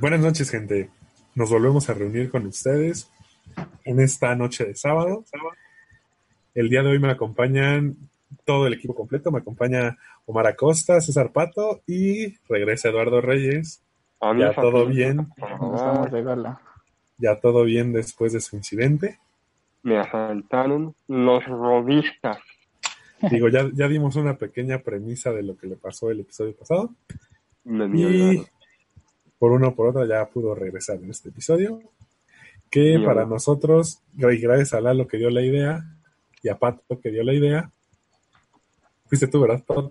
Buenas noches, gente. Nos volvemos a reunir con ustedes en esta noche de sábado. El día de hoy me acompañan todo el equipo completo. Me acompaña Omar Acosta, César Pato y regresa Eduardo Reyes. Ya todo bien. Estamos de gala. Ya todo bien después de su incidente. Me asaltaron los robistas. Digo, ya, ya dimos una pequeña premisa de lo que le pasó el episodio pasado. Me Y por uno o por otro ya pudo regresar en este episodio. Que para nosotros, gra- gracias a Lalo que dio la idea y a Pato que dio la idea. Fuiste tú, ¿verdad, Pato?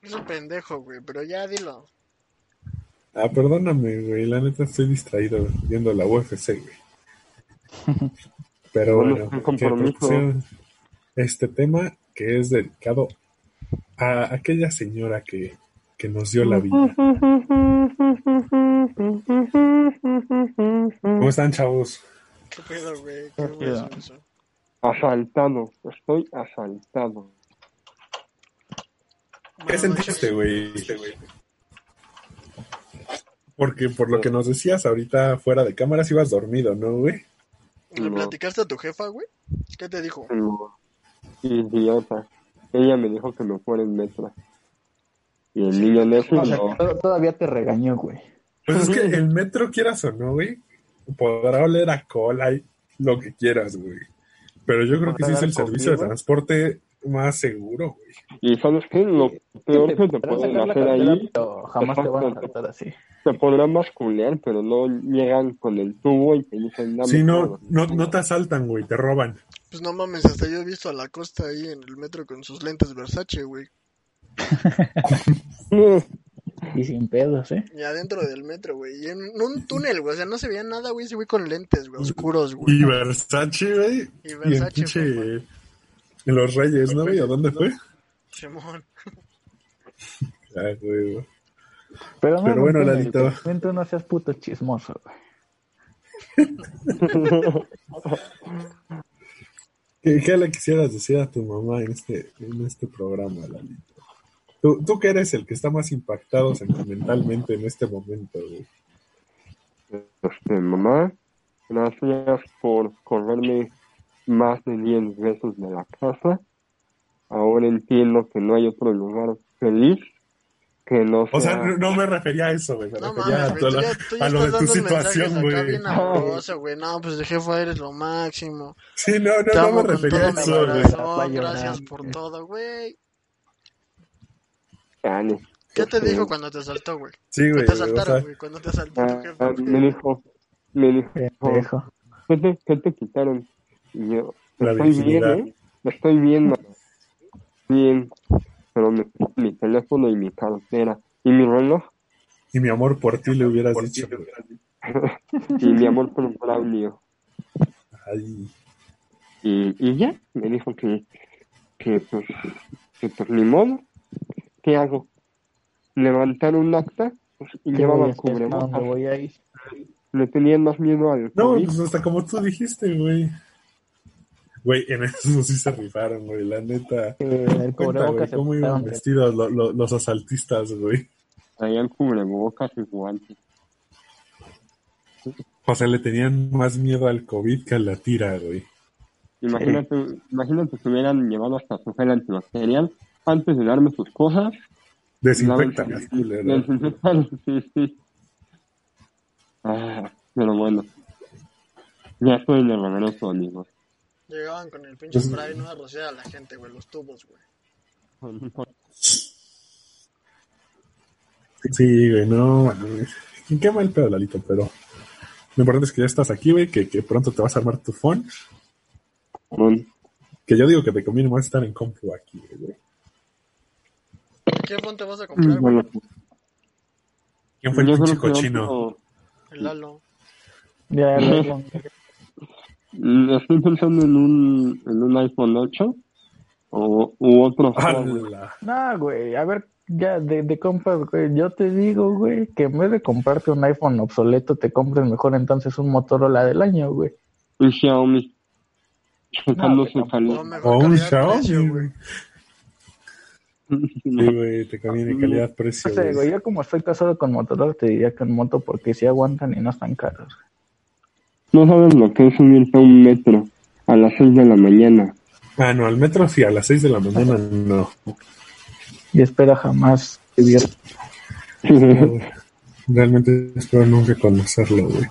Es un pendejo, güey, pero ya dilo. Ah, perdóname, güey. La neta estoy distraído viendo la UFC, güey. Pero Bueno, compromiso. propusieron este tema que es dedicado a aquella señora que, que nos dio la vida. ¿Cómo están, chavos? ¿Qué pedo, güey? Qué ¿Qué pedo. güey? Asaltado. Estoy asaltado. ¿Qué sentiste, noches. güey? Porque por lo que nos decías ahorita fuera de cámaras ibas dormido, ¿no, güey? ¿Le No. platicaste a tu jefa, güey? ¿Qué te dijo? Pero, idiota. Ella me dijo que me fuera en metro. Y el niño necio O sea, no. to- todavía te regañó, güey. Pues es que el metro, quieras o no, güey, podrá oler a cola y lo que quieras, güey. Pero yo creo que sí es el servicio de transporte más seguro, güey. Y sabes qué? Lo peor que te pueden hacer ahí, pero jamás te van a saltar así. te podrán basculear, pero no llegan con el tubo y te dicen nada. Si no, no, no te asaltan, güey, te roban. Pues no mames, hasta yo he visto a la costa ahí en el metro con sus lentes Versace, güey. Y sin pedos, ¿eh? Y adentro del metro, güey. Y en un túnel, güey. O sea, no se veía nada, güey. Ese güey con lentes, güey. Oscuros, güey. Y Versace, güey. Y Y en Los Reyes, ¿no, güey? ¿A dónde fue? Simón. Ah, güey, güey. Pero, no, Pero bueno, no, Lalito. Tú no seas puto chismoso, güey. ¿Qué, qué le quisieras decir a tu mamá en este, en este programa, Lalito? Tú, tú que eres el que está más impactado sentimentalmente en este momento, güey. Este, mamá, gracias por correrme más de 10 veces de la casa. Ahora entiendo que no hay otro lugar feliz que no sea... O sea, no, me refería a eso, güey. Me No refería mames, a, güey. todo Tú lo- ya, tú ya a lo de tu situación, güey. No, pues de jefa eres lo máximo. Sí, no, no, no me refería a eso, güey. Gracias por todo, güey. ¿Qué te Este, dijo cuando te asaltó, güey? Sí, ¿Qué güey. te asaltaron, güey? Cuando te asaltó tu ah, jefa, ah, me dijo, me dijo. ¿qué te, qué te quitaron? Y yo, La estoy bien, virginidad. ¿eh? Estoy bien, mamá. Bien. Pero me quitó mi teléfono y mi cartera. Y mi reloj. Y mi amor por ti le hubieras dicho, y mi amor por Braulio. Ay, Y, y ya, me dijo que, que pues, que pues ni modo. ¿Qué hago? Levantar un acta pues, y ¿Qué llevaba voy a el hacer? ¿A dónde cubrebocas. voy a ir? Le tenían más miedo al No, pues hasta como tú dijiste, güey. Güey, en eso sí se rifaron, güey, la neta. El Cuenta, güey, cubrebocas se cómo iban vestidos lo- lo- los asaltistas, güey. Traían cubrebocas y guantes. O sea, le tenían más miedo al COVID que a la tira, güey. Imagínate, imagínate que hubieran llevado hasta su gel antibacterial antes de darme sus cosas. Desinfectan, la- culero. desinfectan, sí, sí. Ah, pero bueno. Ya estoy de regreso, amigos. Llegaban con el pinche spray, no a rociar a la gente, güey. Los tubos, güey. Sí, güey, no, mames. Qué mal pedo, Lalito, pero lo importante es que ya estás aquí, güey, que, que pronto te vas a armar tu phone. Bueno, Que yo digo que te conviene más estar en compu aquí, güey. ¿Qué phone te vas a comprar, güey? bueno, ¿Quién fue el pinche cochino? El Lalo. Ya, luego. Mm, Estoy pensando en un, en un iPhone 8 o, u otro. ¡Hala! No, güey, a ver, ya, de, de compras, güey, yo te digo, güey, que en vez de comprarte un iPhone obsoleto, te compres mejor entonces un Motorola del año, güey. Un Xiaomi. No, O un Xiaomi, güey. güey. Sí, güey, te conviene calidad-precio, No sé, güey. güey, yo como estoy casado con Motorola, te diría que en moto porque sí aguantan y no están caros. No sabes lo que es subirte a un metro a las 6 de la mañana. Ah, no, al metro sí, a las 6 de la mañana no. Y espera jamás vivir. Realmente espero nunca conocerlo, güey.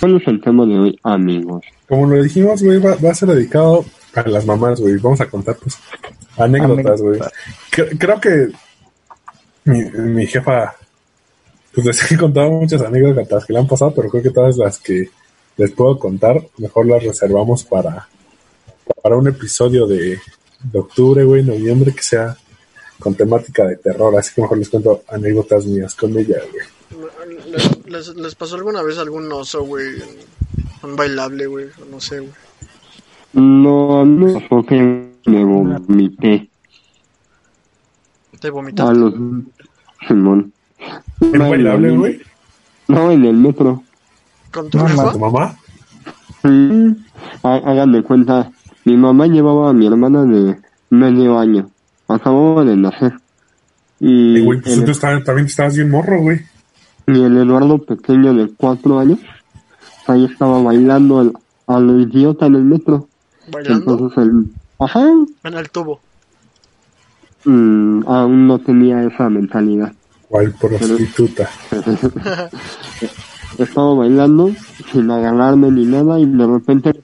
¿Cuál es el tema de hoy, amigos? Como lo dijimos, güey, va, va a ser dedicado a las mamás, güey. Vamos a contar, pues, anécdotas, güey. Creo que mi, mi jefa, pues les he contado muchas anécdotas que le han pasado, pero creo que todas las que les puedo contar, mejor las reservamos para, para un episodio de, de octubre, güey, noviembre, que sea con temática de terror. Así que mejor les cuento anécdotas mías con ella, güey. ¿Les, les, les pasó alguna vez algún oso, güey? Un bailable, güey. o No sé, güey. No, a mí me vomité Te a vomitaste. los... Simón. ¿El bailable, güey? No, en el metro. ¿Con tu jefa? ¿Tu mamá? Sí. Hagan de cuenta, mi mamá llevaba a mi hermana de medio año. Acababa de nacer. Y, güey, pues el, tú estabas- también estabas bien morro, güey. y el Eduardo pequeño de cuatro años, ahí estaba bailando al- a lo idiota en el metro. ¿Bailando? Entonces el... Ajá. En el tubo. mm, aún no tenía esa mentalidad. ¿Cuál prostituta? Estaba bailando sin agarrarme ni nada y de repente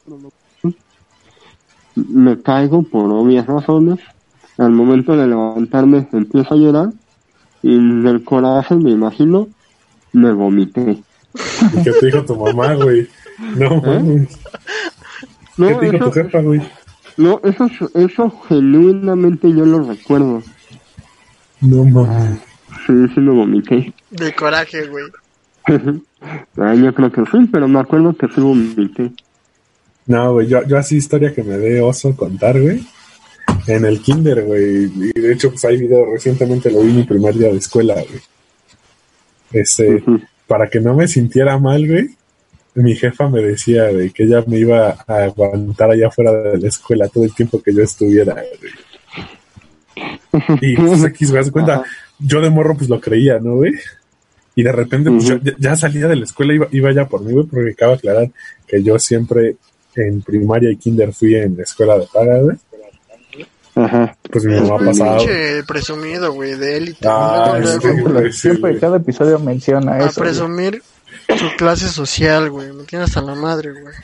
me caigo por obvias razones. Al momento de levantarme empiezo a llorar y del coraje, me imagino, me vomité. ¿Y qué te dijo tu mamá, güey? No. No, ¿Qué te dijo eso, tu jefa, güey? no eso, eso genuinamente yo lo recuerdo. No mames. Sí, sí me vomité. De coraje, güey. Ah, yo creo que sí, pero me acuerdo que sí vomité. No, güey, yo, yo así historia que me dé oso contar, güey. En el kinder, güey. Y de hecho, pues hay video, recientemente lo vi mi primer día de escuela, güey. Este, para que no me sintiera mal, güey, mi jefa me decía, güey, que ella me iba a aguantar allá afuera de la escuela todo el tiempo que yo estuviera, güey. Y pues aquí se das cuenta, Ajá. Yo de morro pues lo creía, ¿no, güey? Y de repente pues, Ujú. yo ya, salía de la escuela, iba, iba ya por mí, güey, porque acabo de aclarar que yo siempre en primaria y kinder fui en escuela de paga, güey. Ajá. Pues mi mamá pasaba. Pinche presumido, güey, de élite. Ah, Luego, sí, güey, sí, Siempre güey. cada episodio menciona a eso. güey. presumir su clase social, güey. Me tienes hasta la madre, güey.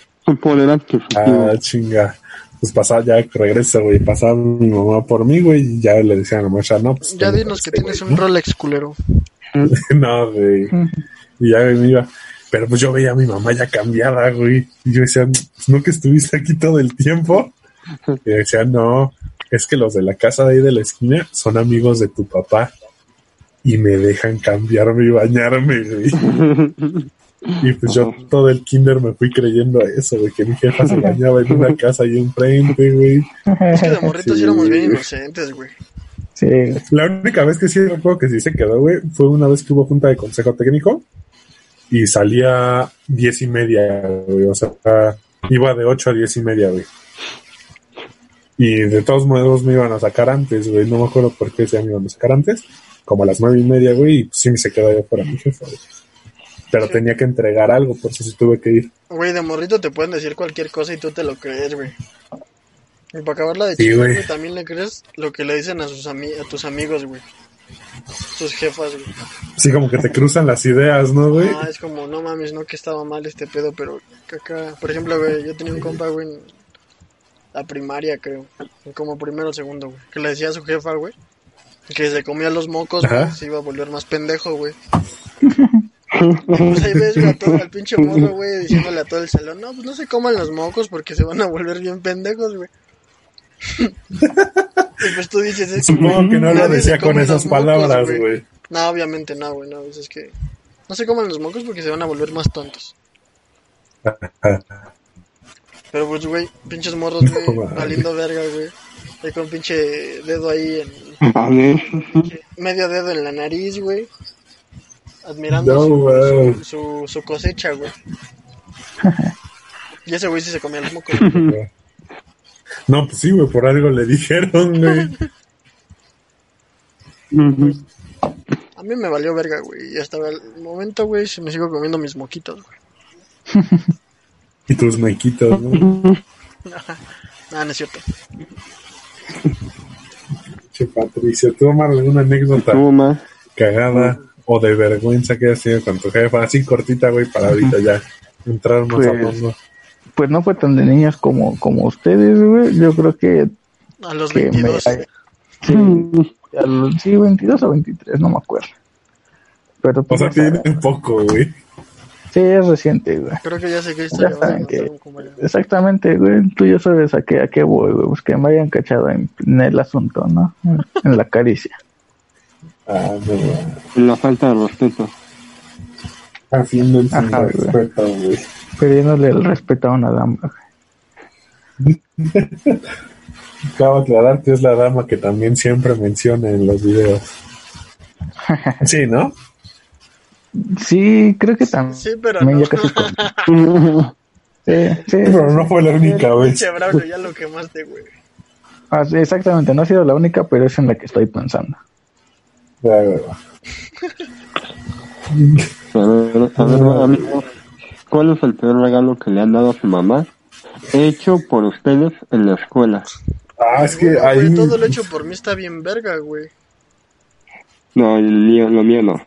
Adquisitivo. Ah, chinga. Pues pasaba, ya regreso, güey. Pasaba mi mamá por mí, güey, y ya le decían a la maestra, no, pues. Ya dinos que tienes güey, un Rolex culero. ¿no? no, güey. Y ya me iba. Pero pues yo veía a mi mamá ya cambiada, güey. Y yo decía, pues no que estuviste aquí todo el tiempo. Y decía, no, es que los de la casa de ahí de la esquina son amigos de tu papá. Y me dejan cambiarme y bañarme, güey. Y pues yo todo el kinder me fui creyendo eso, güey, que mi jefa se bañaba en una casa ahí enfrente, güey. Es que de morritos Sí. éramos bien inocentes, güey. Sí. La única vez que sí recuerdo que sí se quedó, güey, fue una vez que hubo junta de consejo técnico y salía diez y media, güey, o sea, iba de ocho a diez y media, güey. Y de todos modos me iban a sacar antes, güey, no me acuerdo por qué se me iban a sacar antes, como a las nueve y media, güey, y pues sí me se quedó allá fuera mi jefa, güey. Pero tenía que entregar algo, por eso sí tuve que ir. Güey, de morrito te pueden decir cualquier cosa y tú te lo crees, güey. Y para acabarla de Sí, chingar, güey. güey, también le crees lo que le dicen a sus ami a tus amigos, güey. Sus jefas, güey. Sí, como que te cruzan las ideas, ¿no, güey? Ah, es como, no mames, no que estaba mal este pedo, pero acá, por ejemplo, güey, yo tenía un compa, güey, en la primaria, creo, como primero o segundo, güey, que le decía a su jefa, güey, que se comía los mocos, güey, se iba a volver más pendejo, güey. Pues ahí ves, a todo, al pinche morro, güey, diciéndole a todo el salón, no, pues no se coman los mocos porque se van a volver bien pendejos, güey. y pues tú dices, es Supongo que no lo decía con esas palabras, güey. No, obviamente no, güey, no, pues es que no se coman los mocos porque se van a volver más tontos. Pero pues, güey, pinches morros, güey, No, valiendo verga, güey. Ahí con pinche dedo ahí en A ver, medio dedo en la nariz, güey. Admirando No, su, su, su- su cosecha, güey. Y ese güey sí se comía los mocos. No, pues sí, güey, por algo le dijeron, güey. A mí me valió verga, güey. Y hasta el momento, güey, se me sigo comiendo mis moquitos, güey. Y tus mequitos, ¿no? Ah, no es cierto. Che, Patricia, ¿tú, Omar, alguna anécdota ¿Cómo más? cagada o de vergüenza que hayas tenido con tu jefa? Así cortita, güey, para ahorita ya entrar más a Pues- fondo. Pues no fue tan de niños como, como ustedes, güey. Yo creo que, A los que me... 22. Sí, a los- sí, 22 o 23, no me acuerdo. Pero O pues, sea, o sea, tiene poco, güey. sí, es reciente, güey. Creo que ya sé a que- un compañero. Exactamente, güey. Tú ya sabes a qué, a qué voy, güey. Pues que me hayan cachado en, en el asunto, ¿no? En la caricia. Ah. La falta de respeto. Haciendo el sin Ajá, güey. respeto, güey. Pidiéndole el respeto a una dama, güey. Acabo de aclarar que es la dama que también siempre menciona en los videos. Sí, ¿no? Sí, creo que también. Sí, pero también no. ya casi con- Sí, sí. Pero no fue la única vez. Pinche Braulio, ya lo quemaste, güey. Ah, sí, exactamente, no ha sido la única, pero es en la que estoy pensando. Güey. A ver, a ver, amigos, ¿cuál es el peor regalo que le han dado a su mamá? Hecho por ustedes en la escuela. Ah, es que Güey, ahí. todo lo hecho por mí está bien verga, güey. No, el mío, lo mío no.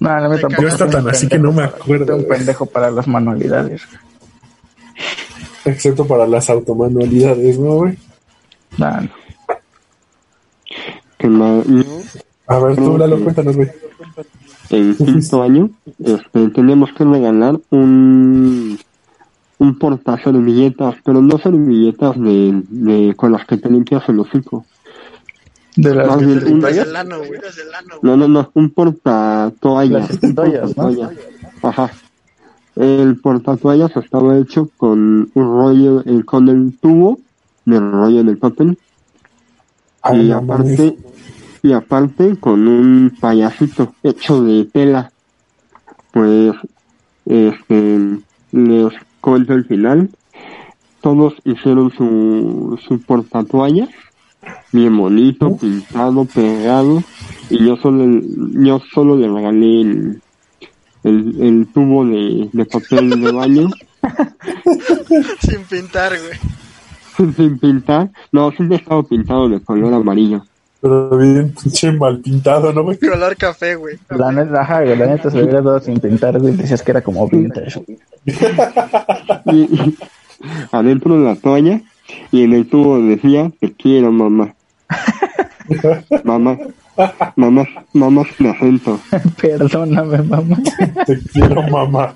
No, la Te neta tampoco. No está tan así que no me acuerdo, un güey. pendejo para las manualidades. Excepto para las automanualidades, ¿no, güey? No, no. Que A ver, tú, Lalo, cuéntanos, güey. en quinto año este, teníamos que regalar un un porta servilletas, pero no servilletas de, de con las que te limpias el hocico. De las Más que bien, te un- limpias. El ano, güey. No, no, no, un porta toallas. Las toallas, ¿no? Ajá. El porta toallas estaba hecho con un rollo, eh, con el tubo del rollo del papel y aparte y aparte con un payasito hecho de tela pues este les cuento el final. Todos hicieron su su portatoallas bien bonito pintado pegado y yo solo yo solo le regalé el el, el tubo de, de papel de baño. Sin pintar, güey. sin pintar no siempre estaba pintado de color amarillo Pero bien pinche mal pintado, ¿no, güey? Color café, güey. La neta, ajá, güey, la neta se hubiera dado sin pintar, güey. Decías que era como vintage. y, y adentro de la toalla y en el tubo decía te quiero mamá mamá mamá mamá sin acento Perdóname, mamá. Te quiero, mamá.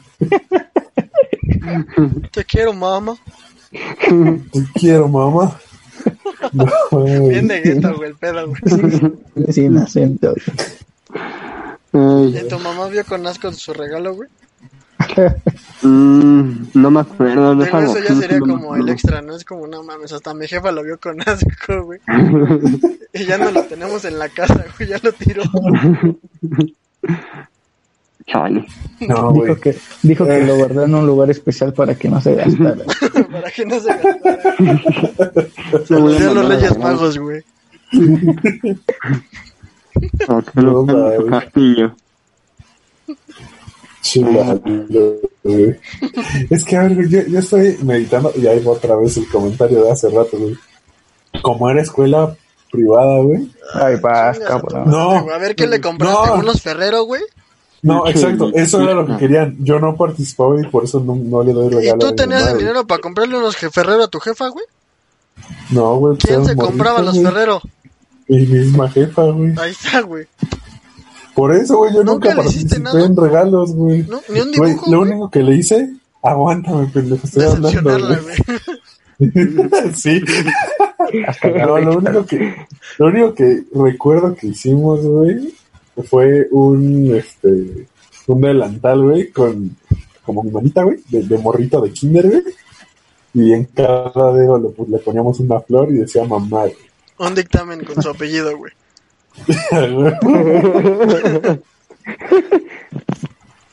Te quiero, mamá. Te quiero, mamá. No, güey. Bien de gueto, güey, el pedo, güey. Sin acento. Ay, ¿Y tu mamá vio con asco su regalo, güey? mm, no me acuerdo eso ya sería como el extra, ¿no? Es como, no mames, hasta mi jefa lo vio con asco, güey. Y ya no lo tenemos en la casa, güey, ya lo tiró. Chale. No. Dijo que, dijo que lo guardó en un lugar especial para que no se gastara. Para que no se gastara. Se a los Reyes Magos, güey. para que lo No, tenga en su güey. castillo Chulado, güey. Es que, a ver, güey, yo, yo estoy meditando y ahí va otra vez el comentario de hace rato, güey. Como era escuela privada, güey. Ay, vas, cabrón. No. A ver qué le compraste, No. unos Ferrero, güey. No, exacto, eso era lo que querían. Yo no participaba y por eso no, no le doy ¿Y regalo. a tú tenías el dinero para comprarle unos Ferrero a tu jefa, güey? No, güey. pues ¿Quién se compraba los güey. Ferrero? Mi misma jefa, güey. Ahí está, güey. Por eso, güey, yo ¿Nunca nunca, participé nada? en regalos, güey. No, ni un Güey, dibujo, lo güey. único que le hice, aguántame, pendejo, estoy hablando, güey. sí. No, lo único que, lo único que recuerdo que hicimos, güey, fue un, este, un delantal, güey, con, como mi manita, güey, de, de morrito de kinder, güey. Y en cada dedo le, le poníamos una flor y decía mamá. Un dictamen con su apellido, güey.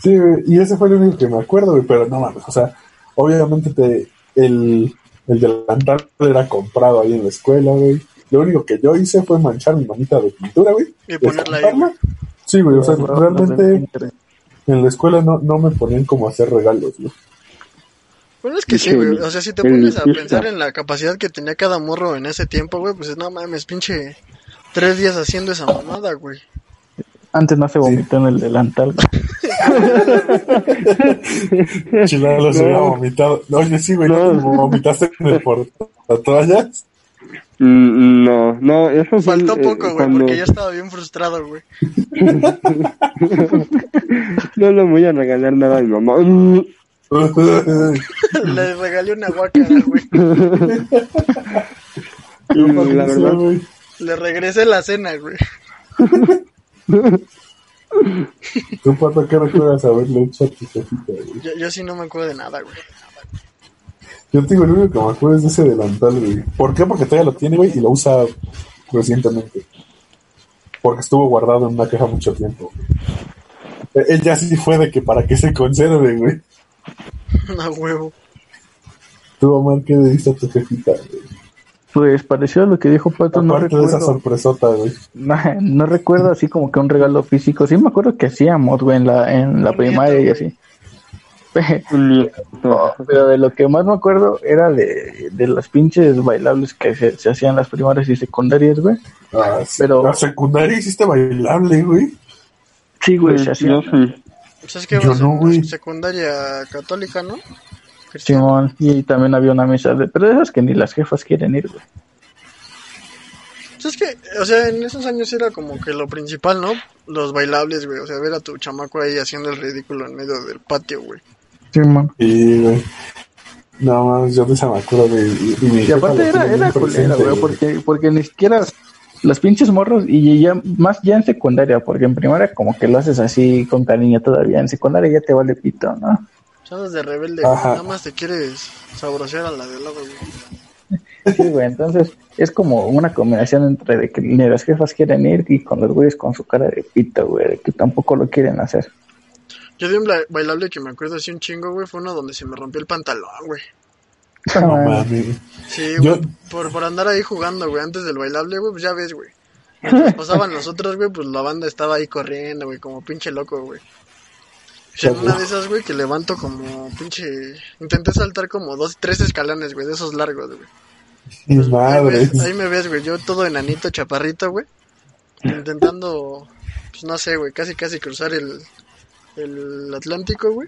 sí, güey, y ese fue el único que me acuerdo, güey, pero no mames, o sea, obviamente te, el, el delantal era comprado ahí en la escuela, güey. Lo único que yo hice fue manchar mi manita de pintura, güey. Y ponerla ahí. Sí, güey, o sea, No, no, realmente no en la escuela no, no me ponían como a hacer regalos, güey. Bueno, es que sí, güey. O sea, si te pones a pensar en la capacidad que tenía cada morro en ese tiempo, güey, pues no mames, pinche tres días haciendo esa mamada, güey. Antes no se vomitó en el delantal. Chilalo se había vomitado. No, Oye, sí, güey, ¿no? Vomitaste en el portatoallas. Mm, No, no, eso Faltó eh, poco, güey, cuando- porque ya estaba bien frustrado, güey. No le voy a regalar nada a mi mamá. Le regalé una guacara, güey. Mm, la verdad. Le regresé la cena, güey. ¿Tú, Pato, qué recuerdas haberle hecho a tu jefita, güey? Yo, yo sí no me acuerdo de nada, güey. Yo te digo, lo único que me acuerdo es de ese delantal, güey. ¿Por qué? Porque todavía lo tiene, güey, y lo usa recientemente. Porque estuvo guardado en una caja mucho tiempo. güey. E- Ella sí fue de que para que se conserve, güey. Una huevo. Tú, Omar, ¿qué le diste a tu jefita, güey? Pues pareció a lo que dijo Pato, no de esa recuerdo. sorpresota, güey. No, no recuerdo así como que un regalo físico. Sí me acuerdo que hacíamos, güey, en la, en la primaria y así. Nieto. Pero de lo que más me acuerdo era de, de las pinches bailables que se, se hacían las primarias y secundarias, güey. Ah, sí. Pero- La secundaria hiciste bailable, güey. Sí, güey, se Yo hacían. sí. Pues es que Yo no, güey. secundaria católica, ¿no? Simón, y también había una mesa de... Pero de esas que ni las jefas quieren ir, güey. Pues es que, o sea, en esos años era como que lo principal, ¿no? Los bailables, güey. O sea, ver a tu chamaco ahí haciendo el ridículo en medio del patio, güey. Simón. Y, güey. No, más, yo de esa me acuerdo, güey. Y, aparte era, era culera, güey, porque, porque ni siquiera las pinches morros, y ya más ya en secundaria, porque en primaria como que lo haces así con cariño todavía, en secundaria ya te vale pito, ¿no? Chavos de rebelde. Ajá. Nada más te quieres sabrosear a la de lado, güey. Sí, güey, entonces es como una combinación entre de que ni las jefas quieren ir y con los güeyes con su cara de pito, güey, de que tampoco lo quieren hacer. Yo de un bailable que me acuerdo así un chingo, güey, fue uno donde se me rompió el pantalón, güey. No mames. Sí, Yo- güey, por, por andar ahí jugando, güey, antes del bailable, güey, pues ya ves, güey. Mientras pasaban nosotros, güey, pues la banda estaba ahí corriendo, güey, como pinche loco, güey. En una de esas, güey, que levanto como pinche... Intenté saltar como dos, tres escalones, güey, de esos largos, güey. Pues, madre. ahí me ves, güey, yo todo enanito, chaparrito, güey. Intentando, pues no sé, güey, casi casi cruzar el, el Atlántico, güey.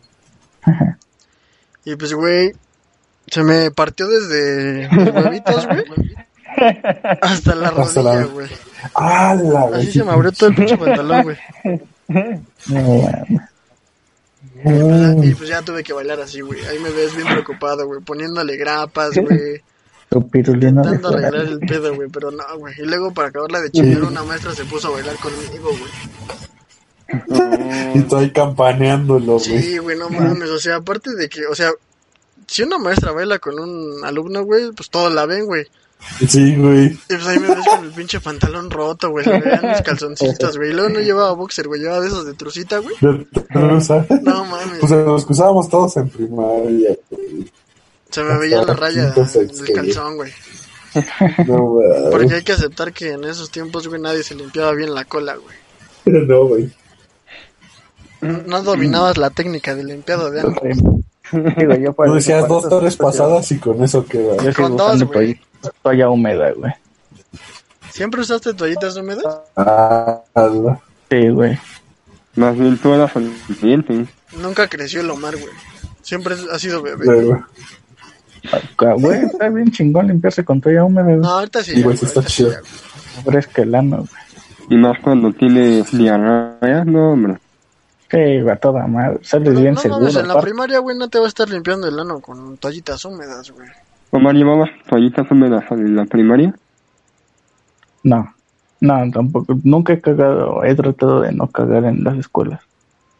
Y pues, güey, se me partió desde los huevitos, güey. Hasta la Hasta rodilla, güey. ¡Ah, la Así se me abrió todo el pinche pantalón, güey. No. Y pues ya tuve que bailar así, güey. Ahí me ves bien preocupado, güey. Poniéndole grapas, güey. Intentando arreglar el pedo, güey. Pero no, güey. Y luego para acabarla de chingar, una maestra se puso a bailar conmigo, güey. Y ahí campaneándolo, güey. Sí, güey, no mames. O sea, aparte de que, o sea, si una maestra baila con un alumno, güey, pues todos la ven, güey. Sí, güey. Y pues ahí me ves con el pinche pantalón roto, güey. Se me veían mis calzoncitos, güey. Y luego no llevaba boxer, güey. Llevaba de esos de trucita, güey. De truza. No mames. Pues nos usábamos todos en primaria, güey. Se me veía la raya del calzón, güey. No, güey. Porque hay que aceptar que en esos tiempos, güey, nadie se limpiaba bien la cola, güey. No, güey. No dominabas la técnica del limpiado de ano. Digo, yo para decías dos torres pasadas y con eso queda. Yo Con dos, güey. toalla, húmeda, güey. ¿Siempre usaste toallitas húmedas? Ah, no. Sí, güey. Más bien tú eras el cliente. Nunca creció el Omar, güey. Siempre ha sido bebé. Pero, Ah, Güey, está bien chingón limpiarse con toalla húmeda, güey. No, ahorita sí. Güey, está chido. Fresca el ano, güey. Y más cuando tienes diarrea, no, hombre. Sí, va toda madre. Sales No, bien no seguro. mames, en la primaria, güey, no te va a estar limpiando el ano con toallitas húmedas, güey. Omar, ¿llevabas toallitas húmedas en la primaria? No, no, tampoco. Nunca he cagado. He tratado de no cagar en las escuelas.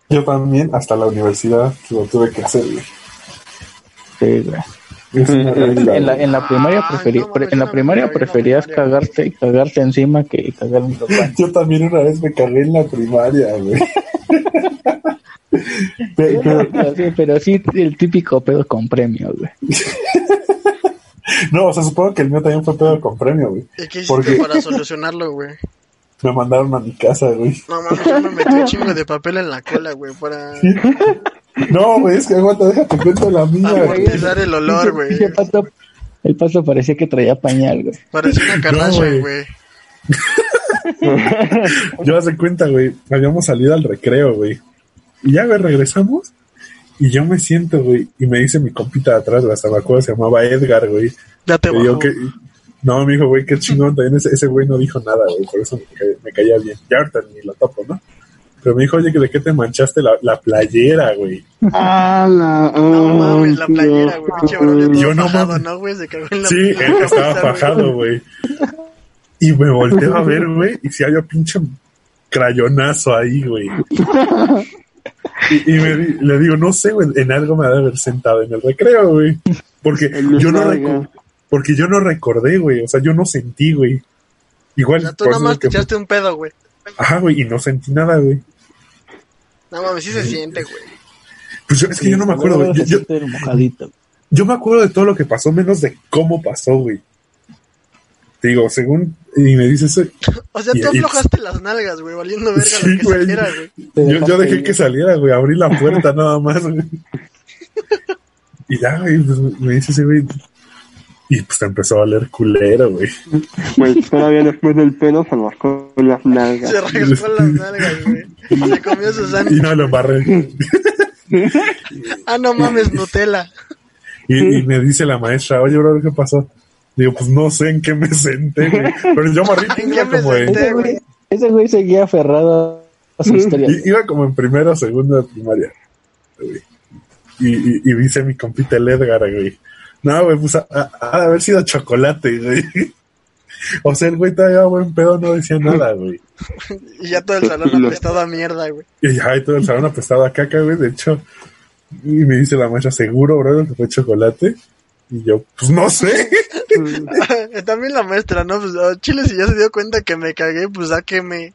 yo también, hasta la universidad, lo tuve que hacer, güey. Sí, güey. En la, en la primaria, Ay, preferi- no, pre- mames, en la primaria preferías cagarte, cagarte encima que cagar en. Yo también una vez me cagué en la primaria, güey. Pe- pero- Pero sí, pero sí el típico pedo con premio, güey. no, o sea, supongo que el mío también fue pedo con premio, güey. ¿Y qué hiciste Porque para solucionarlo, güey? me mandaron a mi casa, güey. No mames, yo me metí un chingo de papel en la cola, güey, para No, güey, es que aguanta, déjate cuento la mía, güey. amortizar el olor, güey. El pato parecía que traía pañal, güey. Parecía una No, Kardashian, güey. güey. Yo hace cuenta, güey, habíamos salido al recreo, güey. Y ya, güey, regresamos. Y yo me siento, güey, y me dice mi compita de atrás, güey, hasta me acuerdo, se llamaba Edgar, güey. Ya te bajó. que... No, me dijo, güey, qué chingón, también ese, ese güey no dijo nada, güey, por eso me, me caía bien. Ya ahorita ni lo topo, ¿no? Pero me dijo, oye, que ¿de qué te manchaste la, la playera, güey? Ah, la, No ah, mames, la playera, güey. Pinche Yo no fajado, mames. ¿no, güey? Se cagó en la Sí, él estaba cabeza, güey. fajado, güey. Y me volteo a ver, güey, y si había pinche crayonazo ahí, güey. Y, y me le digo, no sé, güey, en algo me ha de haber sentado en el recreo, güey. Porque yo no porque yo no recordé, güey. O sea, yo no sentí, güey. Igual. O sea, tú nada más te echaste un pedo, güey. Ajá, güey, y no sentí nada, güey. No mames, sí se siente, güey. Pues yo, es que yo no me acuerdo, güey. Yo, me acuerdo de todo lo que pasó, menos de cómo pasó, güey. Te digo, según. Y me dices, eh, O sea, tú y- aflojaste las nalgas, güey, valiendo verga Sí, lo que güey. saliera, güey. Yo, yo dejé ir. que saliera, güey. Abrí la puerta nada más, güey. Y ya, güey, pues me dice ese güey. Y pues te empezó a valer culero, güey. Pues todavía después del pelo se rascó las nalgas. Se rascó las nalgas, güey. Se comió sus Y sándwiches. no lo embarré. Ah, no mames, Nutella. Y, y me dice la maestra, oye, bro, ¿qué pasó? Digo, pues no sé en qué me senté, güey. Pero yo me ¿En qué iba me como, senté? en, Ese güey, ese güey seguía aferrado a su historia. i- iba como en primero o segundo de primaria. güey. Y, y, y dice mi compita el Edgar, güey. No, güey, pues ha, de haber sido chocolate, güey. O sea, el güey todavía buen pedo, no decía nada, güey. Y ya todo el salón apestado a mierda, güey. Y ya, y todo el salón apestado a caca, güey. De hecho, y me dice la maestra, ¿seguro, bro, que fue chocolate? Y yo, pues no sé. También la maestra, ¿no? Pues, oh, Chile, si ya se dio cuenta que me cagué, pues sáqueme.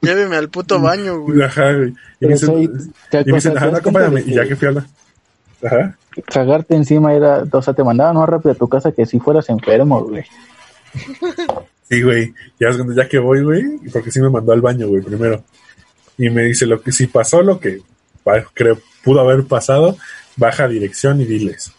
Lléveme al puto baño, güey. Ajá, güey. Y me dicen, soy- te y me dicen, acuerdas- ajá, te das acompáñame. Y ya que que fui a la... Ajá. Cagarte encima era, o sea, te mandaban más rápido a tu casa que si fueras enfermo, güey. Sí, güey. Ya, es cuando- ya que voy, güey, porque sí me mandó al baño, güey, primero. Y me dice, lo que si pasó, lo que creo pudo haber pasado, baja a dirección y diles.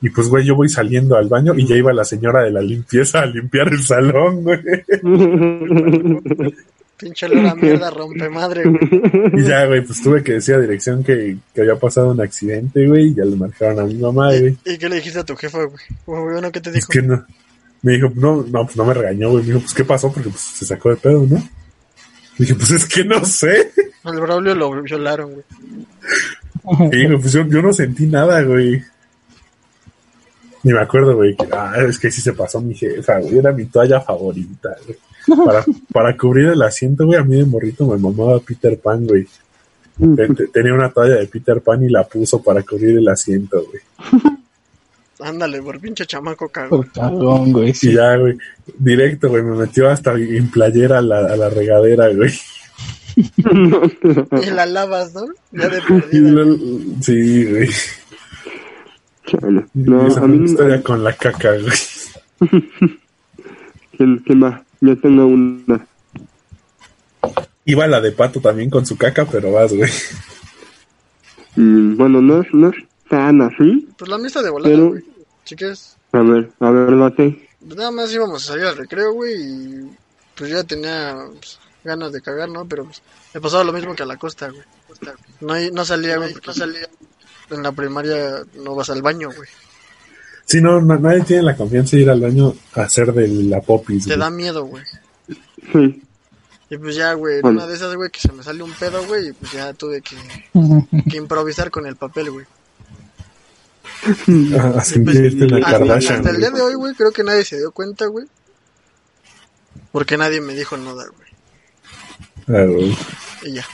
Y pues, güey, yo voy saliendo al baño y ya iba la señora de la limpieza a limpiar el salón, güey. Pinche olor a mierda, rompe madre, güey. Y ya, güey, pues tuve que decir a dirección que, que había pasado un accidente, güey, y ya le marcaron a mi mamá, güey. ¿Y qué le dijiste a tu jefa, güey? Bueno, ¿qué te Es dijo? que no. Me dijo, no, no, pues no me regañó, güey. Me dijo, pues, ¿qué pasó? Porque pues se sacó de pedo, ¿no? Dije, pues es que no sé. Al Braulio lo violaron, güey. Y digo, pues yo, yo no sentí nada, güey. Ni me acuerdo, güey. que, ah, es que sí se pasó mi jefa, güey. Era mi toalla favorita, güey. Para, para cubrir el asiento, güey, a mí de morrito me mamaba Peter Pan, güey. Te- te- Tenía una toalla de Peter Pan y la puso para cubrir el asiento, güey. Ándale, por pinche chamaco cagón, güey. Y ya, güey, directo, güey, me metió hasta en playera a la, a la regadera, güey. Y la lavas, ¿no? Ya de perdida. lo- sí, güey. Chale. No, esa a mí, historia con la caca, güey. ¿quién, quién más? Yo tengo una. Iba la de pato también con su caca, pero vas, güey. Mm, bueno, no es, no es tan así. Pues la misa de volada, Pero- güey. Si quieres, A ver, a ver, date. pues nada más íbamos a salir al recreo, güey, y pues ya tenía pues, ganas de cagar, ¿no? Pero pues me pasaba lo mismo que a la costa, güey. No, no salía, güey, no salía. En la primaria no vas al baño, güey. Sí, no, na- nadie tiene la confianza de ir al baño a hacer de la popis, Te güey. da miedo, güey. Sí. Y pues ya, güey, en Bueno. una de esas, güey, que se me salió un pedo, güey, y pues ya tuve que, que improvisar con el papel, güey. A, a sentirte una Hasta, Kardashian, hasta el día de hoy, güey, creo que nadie se dio cuenta, güey. Porque nadie me dijo nada, güey. Ah, güey. Y ya.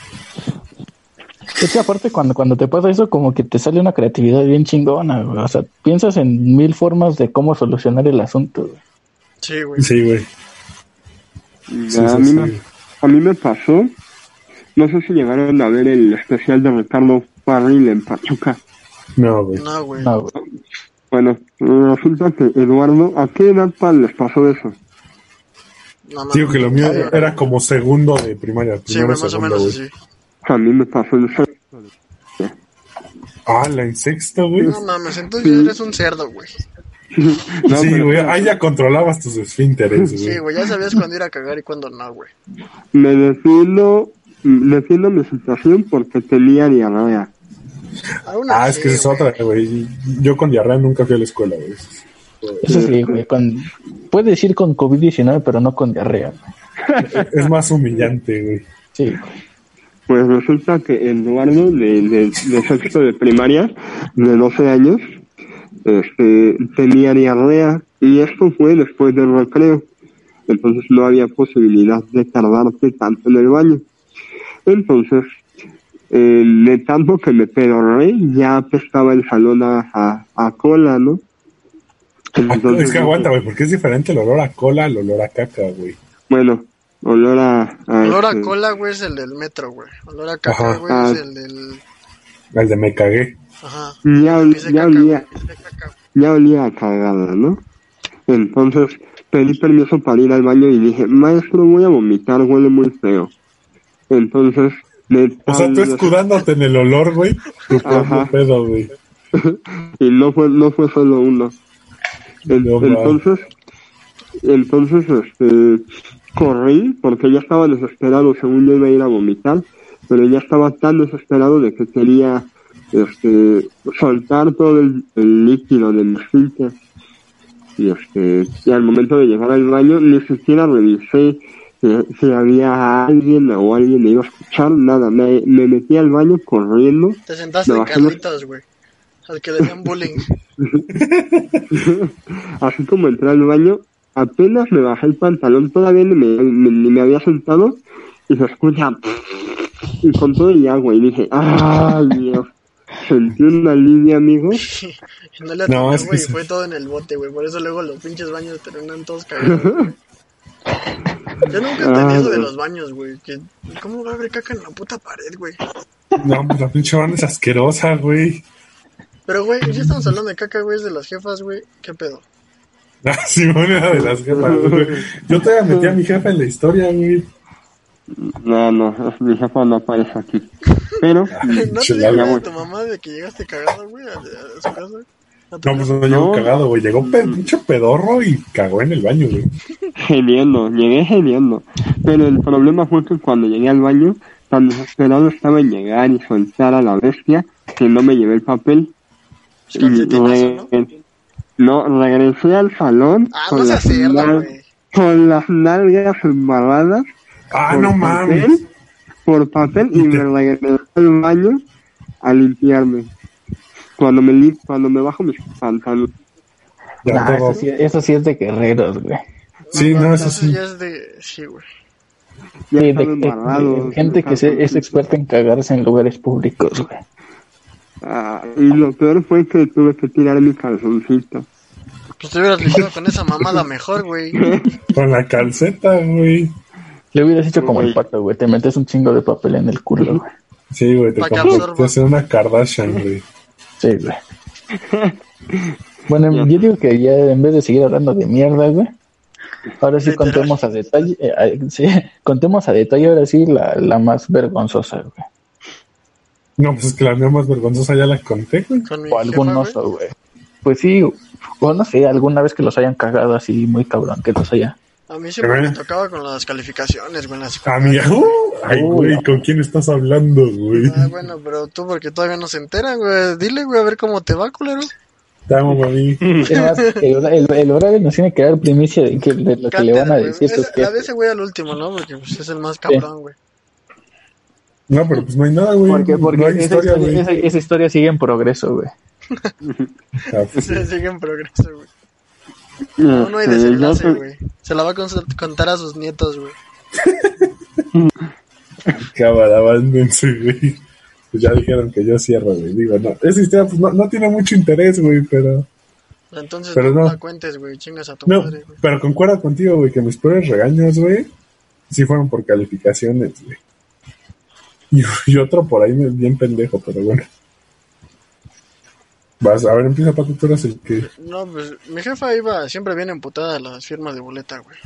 Es que aparte cuando, cuando te pasa eso, como que te sale una creatividad bien chingona, güey. O sea, piensas en mil formas de cómo solucionar el asunto, güey. Sí, güey. Sí, güey. Sí, a, mí sí. Me, a mí me pasó, no sé si llegaron a ver el especial de Ricardo Farril en Pachuca. No, güey. No, güey. No, güey. Bueno, resulta que Eduardo, ¿a qué edad pal les pasó eso? No, no, Digo que lo mío era como segundo de primaria. Sí, Primero, güey, más o segundo, menos güey. así. A mí me pasó en sexto. Ah, la en sexto, güey. No mames, entonces eres un cerdo, güey. No, sí, pero güey. Ahí ya controlabas tus esfínteres, güey. Sí, güey, ya sabías cuándo ir a cagar y cuándo no, güey. me defiendo, defiendo mi situación porque tenía diarrea. Aún Ah, así, es que esa es otra, güey. Yo con diarrea nunca fui a la escuela, güey. Eso sí, güey. Con, puedes ir con COVID-19, pero no con diarrea. güey. Es más humillante, güey. Sí, güey. Pues resulta que Eduardo, de, de, de sexto de primaria, de 12 años, este, tenía diarrea y esto fue después del recreo. Entonces no había posibilidad de tardarte tanto en el baño. Entonces, eh, de tanto que me pedorré, ya apestaba el salón a, a, a cola, ¿no? Entonces, es que aguanta, güey, porque es diferente el olor a cola al olor a caca, güey. Bueno, olor a... a Olor a este, cola, güey, es el del metro, güey. Olor a caca, güey, Ah. es el del... El de me cagué. Ajá. Ya, de ya caca, olía, caca. ya olía a cagada, ¿no? Entonces pedí permiso para ir al baño y dije, maestro, voy a vomitar, huele muy feo. Entonces, O sea, tú escudándote en el olor, güey. Tu propio pedo, güey. y no fue, no fue solo uno. En- No, man. entonces, entonces, este, corrí porque ya estaba desesperado, según yo iba a ir a vomitar, pero ya estaba tan desesperado de que quería, este, soltar todo el, el líquido del esfínter. Y este, y al momento de llegar al baño, ni siquiera revisé si, si había alguien o alguien me iba a escuchar, nada, me, me metí al baño corriendo, Te sentaste en Carlitos, güey. Al que le hacían bullying. así como entré al baño, apenas me bajé el pantalón, todavía ni me, me- ni me había sentado, y se escucha, y con todo el agua, y dije, ¡ay, Dios! Sentí una línea, amigo. No le No, es que fue todo en el bote, güey. Por eso luego los pinches baños terminan todos cagados. Yo nunca entendí Ah, eso de los baños, güey. Que, ¿Cómo va a haber caca en la puta pared, güey? No, pues la pinche banda es asquerosa, güey. Pero, güey, ya estamos hablando de caca, güey, es de las jefas, güey. ¿Qué pedo? Simón era de las jefas, güey. Yo todavía metí a mi jefa en la historia, güey. No, no, mi jefa no aparece aquí. Pero, ¿No te dijo güey. tu mamá de que llegaste cagado, güey, a, a su casa? ¿A No, pues no llegó No. cagado, güey. Llegó pe- pinche pedorro y cagó en el baño, güey. geniendo, llegué geniendo. Pero el problema fue que cuando llegué al baño, tan desesperado estaba en llegar y soltar a la bestia que no me llevé el papel. Pues calcetinazo, ¿no? No, regresé al salón Ah, con, no las nal- con las nalgas embarradas Ah, por no papel, mames. por papel y Y te- me regresé al baño a limpiarme. Cuando me li- cuando me bajo mis pantalones. Ya Nah, eso, sí, eso sí es de guerreros, güey. Sí, no, eso Entonces sí. ya es de... Sí, güey. Sí, de- de- de gente que se- es experta en cagarse en lugares públicos, güey. Ah, y lo peor fue que tuve que tirar mi calzoncito. Pues te hubieras limpiado con esa mamada mejor, güey. Con la calceta, güey. Le hubieras hecho como el pato, güey. Te metes un chingo de papel en el culo, güey. Sí, güey, te absorba. en una Kardashian, güey. Sí, güey. Bueno, yo digo que ya en vez de seguir hablando de mierda, güey, ahora sí contemos a detalle, eh, eh, sí, contemos a detalle ahora sí la, la más vergonzosa, güey. No, pues es que la mía más vergonzosa ya la conté, güey. O oso, güey. Pues sí, o no sé, alguna vez que los hayan cagado así muy cabrón, que los haya. A mí siempre me tocaba con las calificaciones, güey. en la A mí, ¡uh! ay, güey. ¿con quién estás hablando, güey? Ah, bueno, pero tú porque todavía no se enteran, güey. Dile, güey, a ver cómo te va, culero. Amo, mami. El, el, el horario nos tiene que dar primicia de, que, de lo que le van a decir sus Esa- La de jefes. ese güey al último, ¿no? Porque pues, es el más cabrón, güey. No, pero pues no hay nada, güey. Porque, porque no hay esa, historia, historia, güey. esa, esa historia sigue en progreso, güey. Ah, pues, sí. Se sigue en progreso, güey. No, no hay desenlace, güey. Se la va a contar a sus nietos, güey. Cámara, abándense, güey. pues ya dijeron que yo cierro, güey. Digo, no, esa historia pues no, no tiene mucho interés, güey, pero... Entonces Pero no, no. la cuentes, güey. Chingas a tu No, madre, güey. pero concuerdo contigo, güey, que mis peores regaños, güey, sí fueron por calificaciones, güey. Y, y otro por ahí bien pendejo, pero bueno. Vas, a ver, empieza Paco, tú eres el que... No, pues mi jefa iba siempre bien emputada a las firmas de boleta, güey.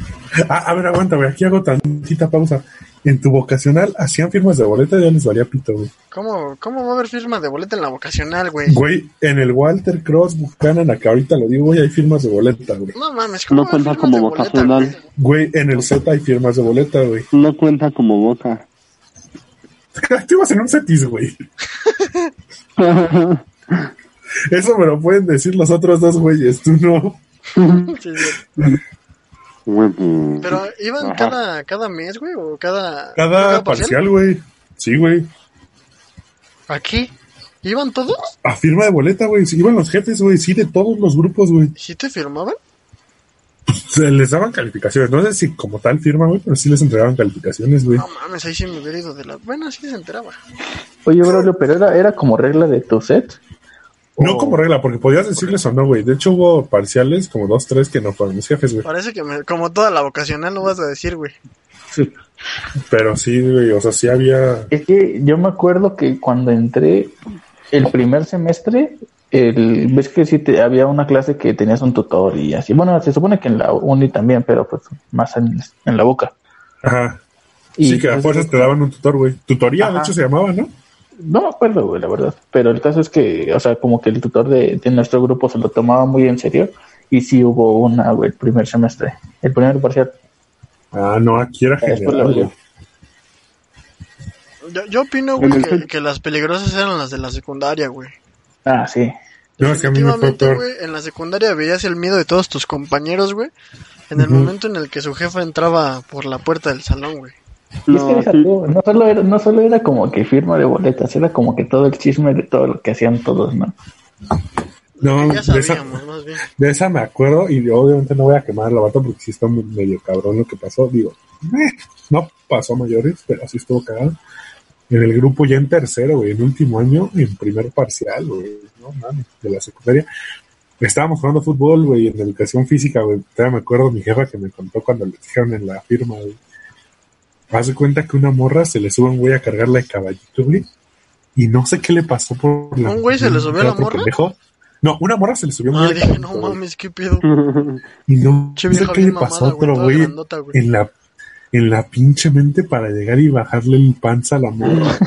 Ah, a ver, aguanta, güey, aquí hago tantita pausa. En tu vocacional, ¿hacían firmas de boleta? Ya les valía pito, güey. ¿Cómo, ¿Cómo va a haber firmas de boleta en la vocacional, güey? Güey, en el Walter Cross Buchanan, acá ahorita lo digo, güey, hay firmas de boleta, güey. No mames, ¿cómo No cuenta como de boleta, vocacional. Güey, en el Z hay firmas de boleta, güey. No cuenta como boca. Tú ibas en un setis, güey. Eso me lo pueden decir los otros dos güeyes, tú no. Sí, Pero iban Ajá. cada, cada mes, güey, o cada... Cada parcial, güey. Sí, güey. ¿Aquí? ¿Iban todos? A firma de boleta, güey. Sí, iban los jefes, güey. Sí, de todos los grupos, güey. ¿Sí te firmaban? Se les daban calificaciones. No sé si como tal firma, güey, pero sí les entregaban calificaciones, güey. No mames, ahí sí me hubiera ido de la... Bueno, sí se enteraba. Oye, Braulio, pero era, era como regla de tu set. No O- como regla, porque podías decirles o no, güey. De hecho, hubo parciales, como dos, tres, que no fueron mis jefes, güey. Parece que me- como toda la vocacional lo vas a decir, güey. Pero sí, güey. O sea, sí había. Es que yo me acuerdo que cuando entré el primer semestre, el, ves que sí te, había una clase que tenías un tutor y así. Bueno, se supone que en la uni también, pero pues más en, en la boca. Ajá. Y sí, que a fuerzas te daban un tutor, güey. Tutoría, de hecho, se llamaba, ¿no? No me acuerdo, güey, la verdad. Pero el caso es que, o sea, como que el tutor de, de nuestro grupo se lo tomaba muy en serio. Y sí hubo una, güey, el primer semestre. El primer parcial. Ah, no, aquí era Después general. Yo, yo opino, güey, que, que las peligrosas eran las de la secundaria, güey. Ah, sí. No, es que a mí me fue peor. güey, en la secundaria veías el miedo de todos tus compañeros, güey. En el Ujú. momento en el que su jefa entraba por la puerta del salón, güey. Y es que No, deja sí. tú, no solo era, no solo era como que firma de boletas, era como que todo el chisme de todo lo que hacían todos, ¿no? No, Ya de esa, sabíamos, más bien. de esa me acuerdo y obviamente no voy a quemar la bata porque sí está me- medio cabrón lo que pasó. Digo, eh, no pasó a mayores, pero sí estuvo cagado. En el grupo ya en tercero, güey, en último año, en primer parcial, güey, no mames, de la secundaria. Estábamos jugando fútbol, güey, en educación física, güey. Todavía me acuerdo mi jefa que me contó cuando le dijeron en la firma, güey. Haz de cuenta que una morra se le sube un güey a cargarla de caballito, güey. Y no sé qué le pasó por la. ¿Un güey se le subió a la morra? pendejo. No, una morra se le subió un Ah, güey a dije, caballito, no güey. mames, qué pedo. Y no Che sé qué le pasó a güey, otro güey güey. en la, en la pinche mente para llegar y bajarle el panza a la morra.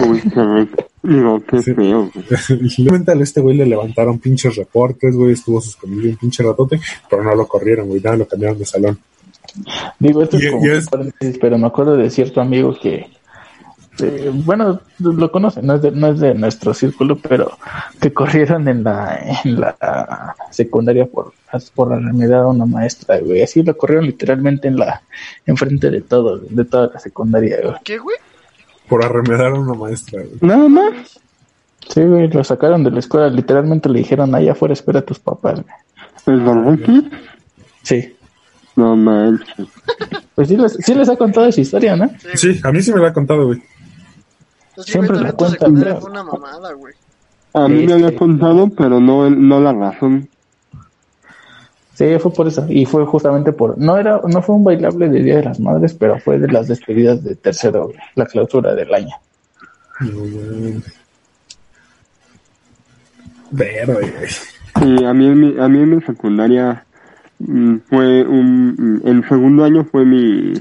No, qué Sí. feo. este güey le levantaron pinches reportes, güey, estuvo suspendido un pinche ratote, pero no lo corrieron, güey, nada, lo cambiaron de salón. Digo, esto Y- es como es- paréntesis, pero me acuerdo de cierto amigo que, eh, bueno, lo conoce, no es, de, no es de nuestro círculo, pero que corrieron en la, en la secundaria por, por remediar a una maestra, güey. Así lo corrieron literalmente en la, enfrente de todo, de toda la secundaria, güey. ¿Qué, güey? Por arremedar a una maestra, güey. Nada más. Sí, güey, lo sacaron de la escuela, literalmente le dijeron allá afuera espera a tus papás, güey. ¿El Barbuki? Sí. No manches. Pues sí les, sí les ha contado esa historia, ¿no? Sí, a mí sí me lo ha contado, güey. Siempre tu cuentan, fue una mamada, güey. A mí me Este- había contado, pero no, no la razón. Sí, fue por eso. Y fue justamente por. No era, no fue un bailable de Día de las Madres, pero fue de las despedidas de tercero, güey, la clausura del año. No, güey. Verde, güey. Sí, a mí, en mi, a mí en mi secundaria mm, fue un... mm, El segundo año fue mi,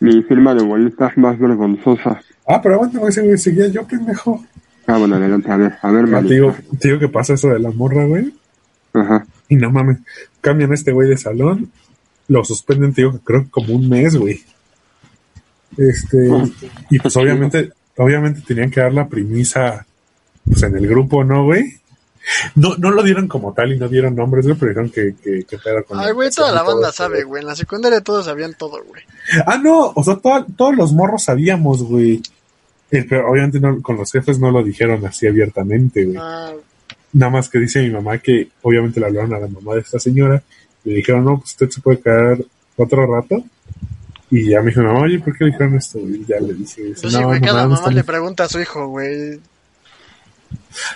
mi firma de boletas más vergonzosa. Ah, pero aguanta, ese güey seguía yo, pendejo. Ah, bueno, adelante, a ver, a ver, Ah, te digo, te digo que pasa eso de la morra, güey. Ajá. Y no mames, cambian a este güey de salón, lo suspenden, te digo, que creo que como un mes, güey. Este, y pues obviamente, obviamente tenían que dar la premisa, pues en el grupo, ¿no, güey? No, no lo dieron como tal y no dieron nombres, güey, pero dijeron que, que, que pedo con Ay, güey, toda la banda sabe, güey. En la secundaria todos sabían todo, güey. Ah, no, o sea, to- todos los morros sabíamos, güey. Eh, Pero obviamente no, con los jefes no lo dijeron así abiertamente, güey. Ah, Nada más que dice mi mamá que obviamente le hablaron a la mamá de esta señora. Le dijeron, no, pues usted se puede quedar otro rato. Y ya me dijo, no, oye, ¿por qué le dijeron esto? Y ya le dije, dice, pues sí, no, güey, no, cada mamá le bien". pregunta a su hijo, güey.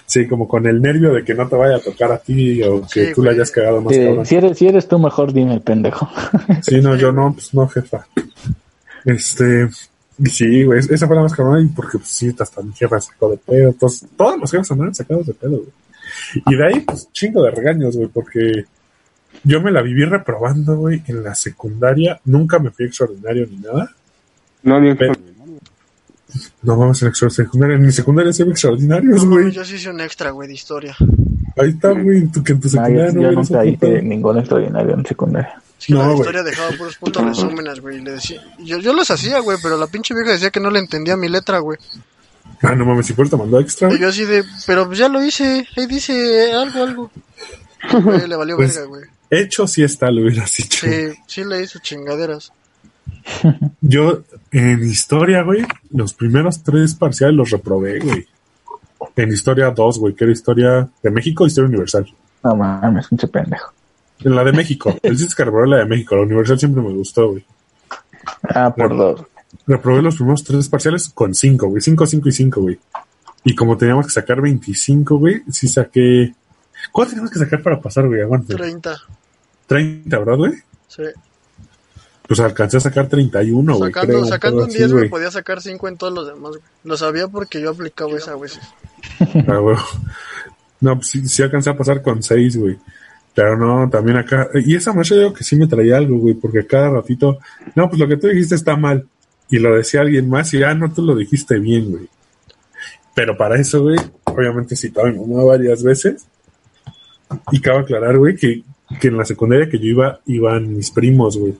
Sí, como con el nervio de que no te vaya a tocar a ti o que Sí, tú le hayas cagado más Sí, cabrón. si, eres, si eres tú, mejor dime, pendejo. Sí, no, yo no, pues no, jefa. Este, y sí, güey, esa fue la más cabrón, y porque pues, sí, hasta mi jefa sacó de pedo, todos, todos los jefes andaban sacados de pedo, güey. Y de ahí, pues, chingo de regaños, güey, porque yo me la viví reprobando, güey, en la secundaria, nunca me fui extraordinario ni nada. No había Pero- No vamos en extra secundaria, en mi secundaria se ve extraordinarios, No, güey. yo sí hice un extra, güey, de historia. Ahí está, güey, que en tu No, yo, secundaria no yo nunca hice ningún extraordinario en secundaria. Es que No, la güey. historia dejaba puros puntos resúmenes, güey. y Le decía, yo, yo los hacía, güey, pero la pinche vieja decía que no le entendía mi letra, güey. Ah, no mames, si por te mandó extra, Y yo así de, pero pues ya lo hice, ahí dice algo, algo. Güey, le valió Pues- verga, güey. Hecho sí está, lo hubieras dicho. Sí, sí le hizo chingaderas. Yo, en historia, güey, los primeros tres parciales los reprobé, güey. En historia dos, güey, que era historia de México, historia universal. No mames, pinche pendejo. En la de México. El chiste es que reprobé la de México. La universal siempre me gustó, güey. Ah, por Bueno. dos. Reprobé los primeros tres parciales con cinco, güey. Cinco, cinco y cinco, güey. Y como teníamos que sacar 25, güey, sí saqué... ¿Cuánto teníamos que sacar para pasar, güey? Aguante. 30. 30, ¿verdad, güey? Sí. Pues alcancé a sacar 31, güey. Sacando, creo, sacando un así, 10, güey, podía sacar 5 en todos los demás, güey. Lo sabía porque yo aplicaba esa, güey. Ah, güey. No, pues sí, sí alcancé a pasar con seis, güey. Pero no, también acá. Y esa maestra yo que sí me traía algo, güey, porque cada ratito. No, pues lo que tú dijiste está mal. Y lo decía alguien más y, ah, no, tú lo dijiste bien, güey. Pero para eso, güey, obviamente citaba a mi mamá varias veces. Y cabe aclarar, güey, que, que en la secundaria que yo iba, iban mis primos, güey.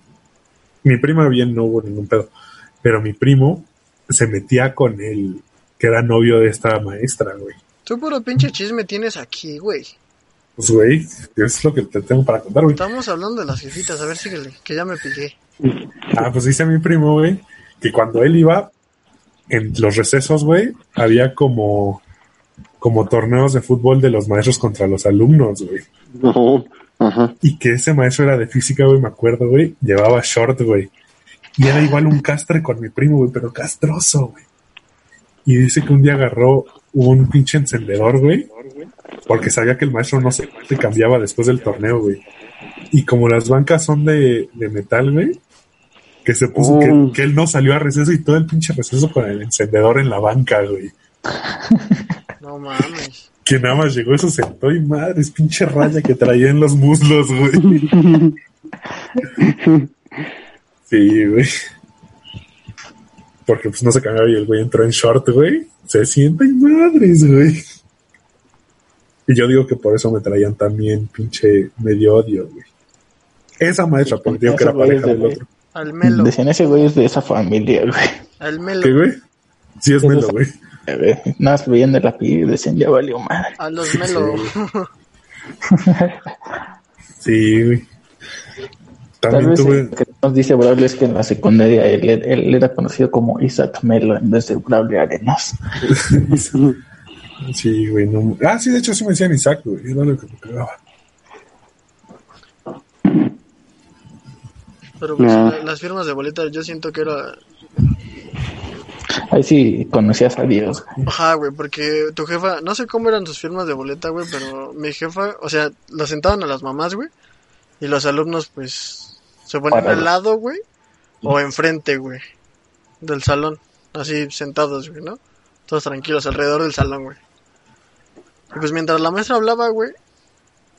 Mi prima bien no hubo ningún pedo. Pero mi primo se metía con el que era novio de esta maestra, güey. Tú puro pinche chisme tienes aquí, güey. Pues, güey, es lo que te tengo para contar, güey. Estamos hablando de las jefitas, a ver, síguele, que ya me piqué. Ah, pues dice mi primo, güey, que cuando él iba, en los recesos, güey, había como, como torneos de fútbol de los maestros contra los alumnos, güey. No. Ajá. Y que ese maestro era de física, güey, me acuerdo, güey, llevaba short, güey. Y era igual un castre con mi primo, güey, pero castroso, güey. Y dice que un día agarró un pinche encendedor, güey, porque sabía que el maestro no se, cambiaba después del torneo, güey. Y como las bancas son de, de metal, güey, que se puso, que, Oh. que él no salió a receso y todo el pinche receso con el encendedor en la banca, güey. No mames. Que nada más llegó, eso sentó y madre, es pinche raya que traía en los muslos, güey. Sí, güey. Porque pues no se cambiaba y el güey entró en short, güey. Se sienta y madres, güey. Y yo digo que por eso me traían también pinche medio odio, güey. Esa maestra, porque digo que era pareja es del de- otro. Al melo, Decían, ese güey es de esa familia, güey. al ¿Qué, melo, güey? Sí, es melo, güey. A ver, Nada más veían de la piel y decían, ya valió madre. a los melo. Sí, güey. Tal También vez tuve. lo que nos dice Braulio es que en la secundaria él, él era conocido como Isaac Melo en vez de Braulio Arenas. Sí, güey. No... Ah, sí, de hecho sí me decían Isaac, güey. Era lo que me cagaba. Pero pues, No. la- las firmas de boletas yo siento que era... Ahí sí conocías a Dios. güey. Ajá, güey, porque tu jefa, no sé cómo eran sus firmas de boleta, güey, pero mi jefa, o sea, lo sentaban a las mamás, güey, y los alumnos, pues, se ponían al lado, güey, o enfrente, güey, del salón, así sentados, güey, ¿no? Todos tranquilos alrededor del salón, güey. Y pues mientras la maestra hablaba, güey,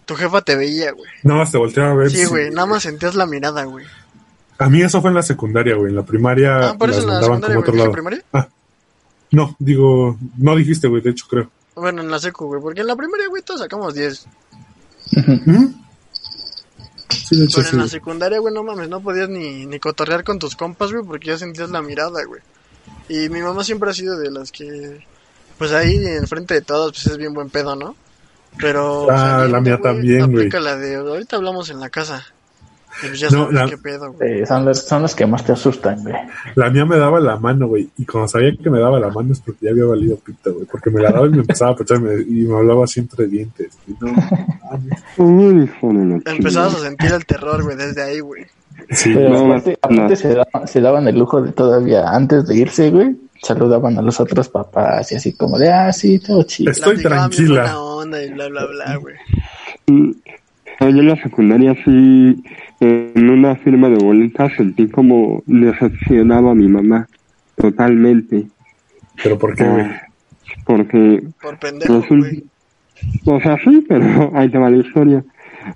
tu jefa te veía, güey. Nada más te volteaba a ver. Sí, si- güey, nada más sentías la mirada, güey. A mí eso fue en la secundaria, güey. En la primaria Ah, por eso las en la mandaban secundaria, como otro ¿en la lado. primaria? Ah, no, digo, no dijiste, güey, de hecho creo. Bueno, en la secu, güey, porque en la primaria, güey, todos sacamos 10. ¿Mm? Sí, de hecho Pero sí. en la secundaria, güey, no mames, no podías ni, ni cotorrear con tus compas, güey, porque ya sentías la mirada, güey. Y mi mamá siempre ha sido de las que, pues ahí enfrente de todos, pues es bien buen pedo, ¿no? Pero. Ah, la mía también, güey. La de, ahorita hablamos en la casa. Pues ya No, sabes la- qué pedo, güey. Eh, son, las, son las que más te asustan, güey. La mía me daba la mano, güey. Y cuando sabía que me daba la mano es porque ya había valido pita, güey. Porque me la daba y me empezaba a pechar y me, hablaba así entre dientes. No, Empezabas a sentir el terror, güey, desde ahí, güey. sí, Pero no, aparte, no. aparte se, daban, se daban el lujo de todavía, antes de irse, güey, saludaban a los otros papás y así como de, ah, sí, todo chido. Estoy tranquila. onda y bla, bla, bla, güey. Yo en la secundaria sí, en una firma de boletas sentí como decepcionaba a mi mamá totalmente. Pero ¿por qué, güey? Ah, Porque, Por pendejo, resulta, güey. o sea, sí, pero ahí te va la historia.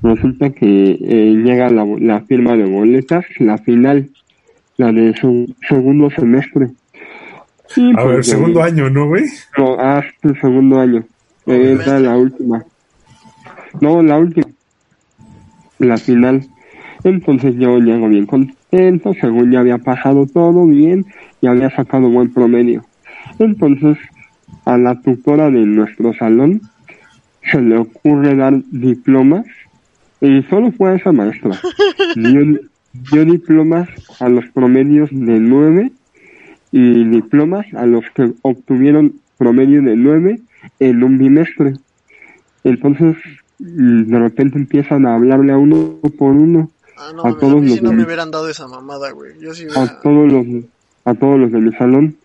Resulta que eh, llega la, la firma de boletas, la final, la de su segundo semestre. Sí, A ver, segundo año, ¿no, güey? No, hasta el segundo año. Era la última. No, la última. La final. Entonces yo llego bien contento, según ya había pasado todo bien y había sacado buen promedio. Entonces, a la tutora de nuestro salón se le ocurre dar diplomas y solo fue a esa maestra. Dio, dio diplomas a los promedios de 9 y diplomas a los que obtuvieron promedio de 9 en un bimestre. Entonces, de repente empiezan a hablarle a uno por uno, Ah, no, A todos mí los no me hubieran dado esa mamada, güey. Yo sí hubiera... a todos los a todos los de mi salón.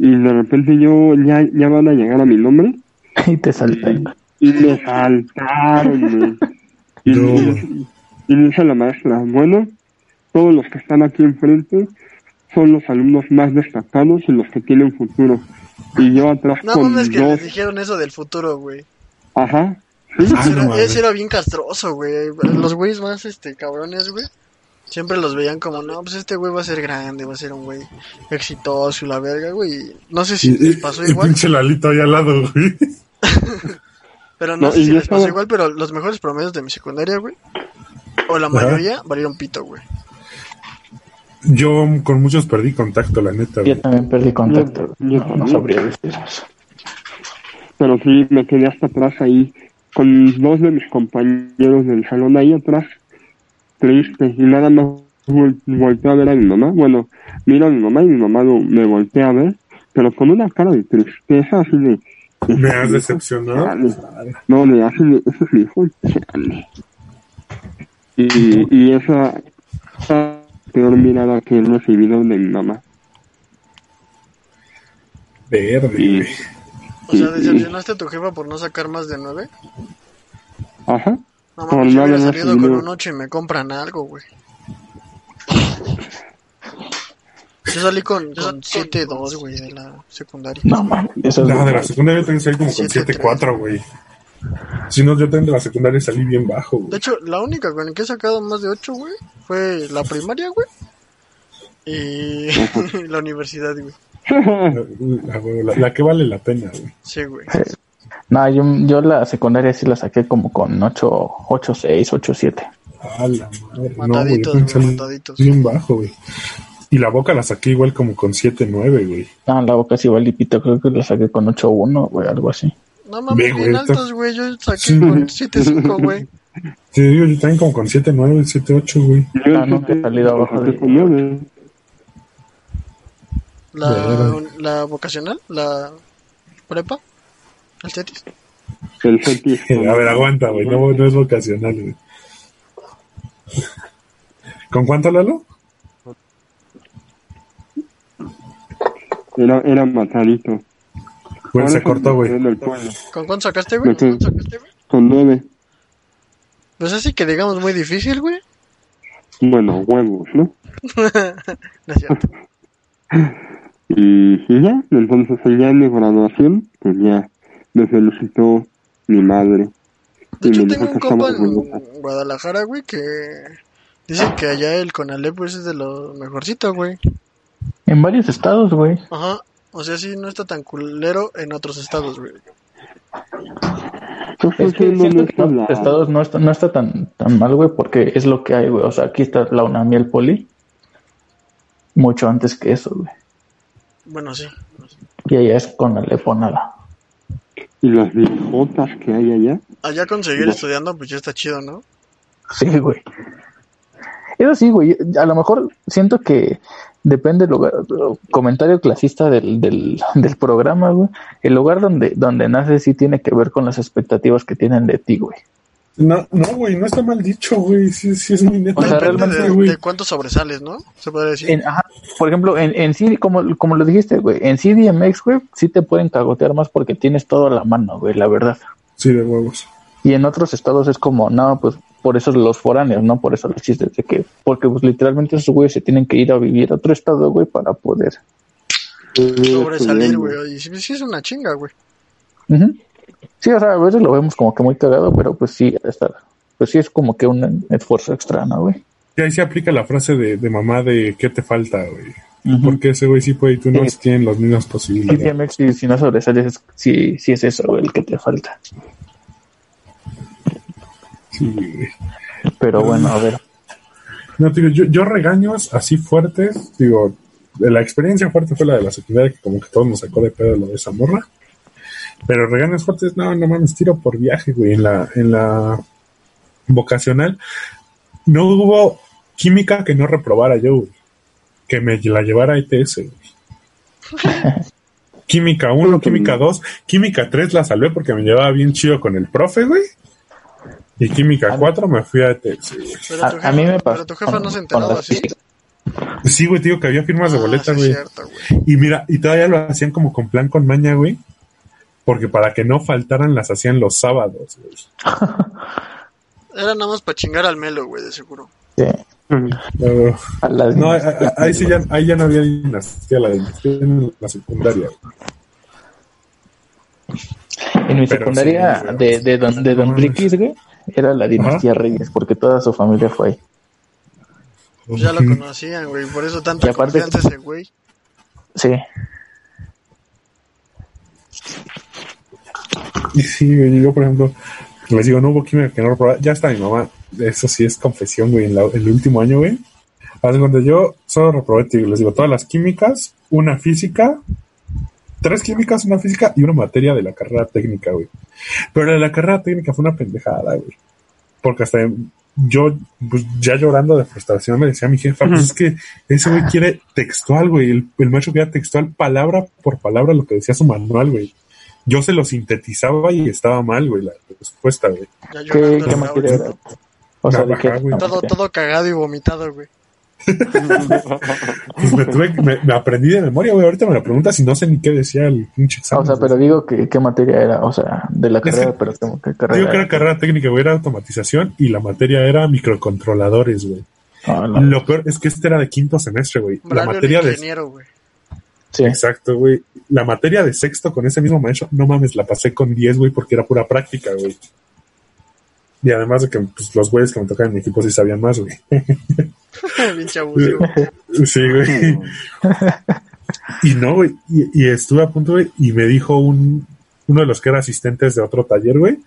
Y de repente yo ya, ya van a llegar a mi nombre Y te saltan. y me saltaron. güey. Y, No. y- y dice la maestra, bueno, todos los que están aquí enfrente son los alumnos más destacados y los que tienen futuro. Y yo atrás No con mames que dos, les dijeron eso del futuro, güey. ajá, sí, Ese no era, mames. ese era bien castroso, güey. Los güeyes más, este, cabrones, güey. Siempre los veían como, no, pues este güey va a ser grande, va a ser un güey exitoso y la verga, güey. No sé si Y, les y- pasó y igual, pinche Lalito ahí al lado, güey. pero no, No, sé si les pasó igual, pero los mejores promedios de mi secundaria, güey, o la mayoría, valieron pito, güey. Yo con muchos perdí contacto, la neta, Yo güey. también perdí contacto. Yo- yo no, sabría decir eso. pero sí me quedé hasta atrás ahí con dos de mis compañeros del salón ahí atrás triste y nada más vol- volteé a ver a mi mamá bueno miro a mi mamá y mi mamá lo- me voltea a ver pero con una cara de tristeza así de ¿Me has decepcionado? Chale. no le hace de ese es mi hijo y, y esa esa peor mirada que he recibido de mi mamá Verde, y güey. O sea, decepcionaste a tu jefa por no sacar más de nueve. ajá No Por mames, yo hubiera salido con un ocho y me compran algo, güey. Yo salí con, con 7-2, güey, de la secundaria. No mames, eso es No, de la secundaria yo también salí como con Siete, 7-4, güey. Si no, yo también de la secundaria salí bien bajo, De güey. hecho, la única con la que he sacado más de 8, güey, fue la primaria, güey. Y la universidad, güey. La, la- la que vale la pena, güey. Sí, güey. No, yo, yo la secundaria sí la saqué como con 8, 8 6, 8, 7. A la madre. No, Mataditos, también güey, mataditos. bien bajo, güey. Y la boca la saqué igual como con 7-9, güey. Ah, la boca sí igual pito, creo que la saqué con 8, 1, güey, algo así. No mames, bien güey, altos, güey. Yo saqué Sí, con güey. 7-5, güey. Te digo, yo también como con 7-9, 7-8, güey. Ah, nunca he salido abajo de- nueve. La, la vocacional, la prepa, el CETIS. El CETIS. A ver, aguanta, güey. No, no es vocacional, güey. ¿Con cuánto, Lalo? Era, era matadito. Güey, se cortó, güey. el. ¿Con cuánto sacaste, güey? ¿Con cuánto sacaste, güey? Con nueve. Pues así que digamos muy difícil, güey. Bueno, huevos, ¿no? No es cierto. Y, y ya, entonces ya en mi graduación, pues ya me felicitó mi madre. De hecho, tengo un compa en Guadalajara, güey, que dice que allá el Conalep pues, es de lo mejorcito, güey. En varios estados, güey. Ajá. O sea, sí, no está tan culero en otros estados, güey. Estoy Es que honesto, en otros estados no está, no está tan, tan mal, güey, porque es lo que hay, güey. O sea, aquí está la UNAM y el Poli. Mucho antes que eso, güey. Bueno, sí. Y allá es con Alep o nada. y las viejotas que hay allá. Allá con seguir estudiando, pues ya está chido, ¿no? Sí, güey. Eso sí, güey. A lo mejor siento que depende del lugar. Comentario clasista del, del, del programa, güey. El lugar donde, donde naces sí tiene que ver con las expectativas que tienen de ti, güey. No, no, güey, no está mal dicho, güey. Sí, sí es muy neto. O sea, realmente, de, güey. de cuánto sobresales, ¿no? Se puede decir. En- ajá, por ejemplo, en, en CD, como, como lo dijiste, güey, en CDMX, güey, sí te pueden cagotear más porque tienes todo a la mano, güey, la verdad. Sí, de huevos. Y en otros estados es como, no, pues por eso los foráneos, no por eso los chistes de que, porque pues literalmente esos güeyes se tienen que ir a vivir a otro estado, güey, para poder. Sobresalir, güey. Y sí, sí es una chinga, güey. Sí, o sea, a veces lo vemos como que muy cagado, pero pues sí, está, pues sí es como que un esfuerzo extra, ¿no, güey? Y ahí se aplica la frase de, de mamá de ¿qué te falta, güey? Porque ese güey sí puede y tú no Sí. tienen las mismas posibilidades. CDMX, si, si no sobresales, es- sí, sí es eso, güey, el que te falta. Sí. Pero bueno, a ver. No, digo, yo, yo regaños así fuertes, digo, la experiencia fuerte fue la de la secundaria, que como que todo nos sacó de pedo lo de esa morra. Pero regaños fuertes, no, no mames, tiro por viaje, güey. En la, en la vocacional no hubo química que no reprobara yo, güey. Que me la llevara a ETS, güey. Química 1, química 2, química 3 la salvé porque me llevaba bien chido con el profe, güey. Y química 4 me fui a ETS, güey. Pero A, tu a jefa, mí me pasó. pero tu jefa no se enteraba física. Sí, güey, digo que había firmas de Ah, boleta, sí es güey. cierto, güey. Y mira, y todavía lo hacían como con plan con maña, güey. Porque para que no faltaran las hacían los sábados, güey. Era nada más para chingar al melo, güey, de seguro. Sí, No, no, ahí- sí ya, ahí ya no había dinastía, la dinastía en la secundaria. En mi Pero secundaria sí, de, de Don, de don Riquis, güey, era la dinastía Reyes, porque toda su familia fue ahí. Pues ya lo conocían, güey. Por eso tanta Y aparte- confianza ese güey. Sí, Y sí, güey, yo, por ejemplo, les digo, no hubo química que no reprobara. Ya está mi mamá. Eso sí es confesión, güey. En la- el último año, güey. Hace cuando yo solo reprobé, les digo, todas las químicas, una física, tres químicas, una física y una materia de la carrera técnica, güey. Pero la de la carrera técnica fue una pendejada, güey. Porque hasta yo, pues, ya llorando de frustración, le decía a mi jefa, pues es que ese güey quiere textual, güey. El, el maestro quería textual, palabra por palabra, lo que decía su manual, güey. Yo se lo sintetizaba y estaba mal, güey, la respuesta, güey. Ya ¿qué, llorando qué? O sea, ¿de Navaja. Todo, todo cagado y vomitado, güey. Pues me, tuve, me, me aprendí de memoria, güey. Ahorita me la preguntas y no sé ni qué decía el pinche examen. O sea, pero digo que qué materia era, o sea, de la que- carrera, pero como Digo carrera. que era carrera técnica, güey, era automatización y la materia era microcontroladores, güey. Ah, no. Lo peor es que este era de quinto semestre, güey. La materia de... ingeniero, güey. Sí, Exacto, güey. La materia de sexto con ese mismo maestro, no mames, la pasé con 10, güey, porque era pura práctica, güey. Y además de que pues, los güeyes que me tocaban en mi equipo sí sabían más, güey. Sí, güey. Y no, güey. Y, estuve a punto, güey, y me dijo un, uno de los que era asistentes de otro taller, güey.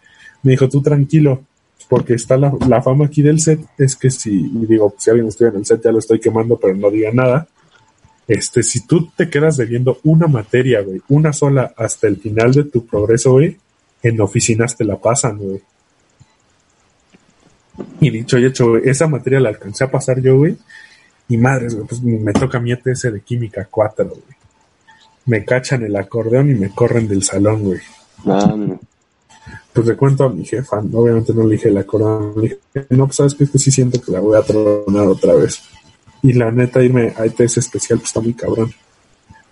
Me dijo, tú tranquilo, porque está la, la fama aquí del set, es que si, y digo, si alguien estudia en el set ya lo estoy quemando, pero no diga nada. Este, si tú te quedas debiendo una materia, güey, una sola hasta el final de tu progreso, güey, en oficinas te la pasan, güey. Y dicho y hecho, güey, esa materia la alcancé a pasar yo, güey. Y madres, güey, pues me toca mi ETS de química 4, güey. Me cachan el acordeón y me corren del salón, güey. Mames. Pues le cuento a mi jefa, obviamente no le dije el acordeón, le dije, no, pues sabes que es que sí siento que la voy a tronar otra vez. Y la neta, irme a ETS especial, pues está muy cabrón.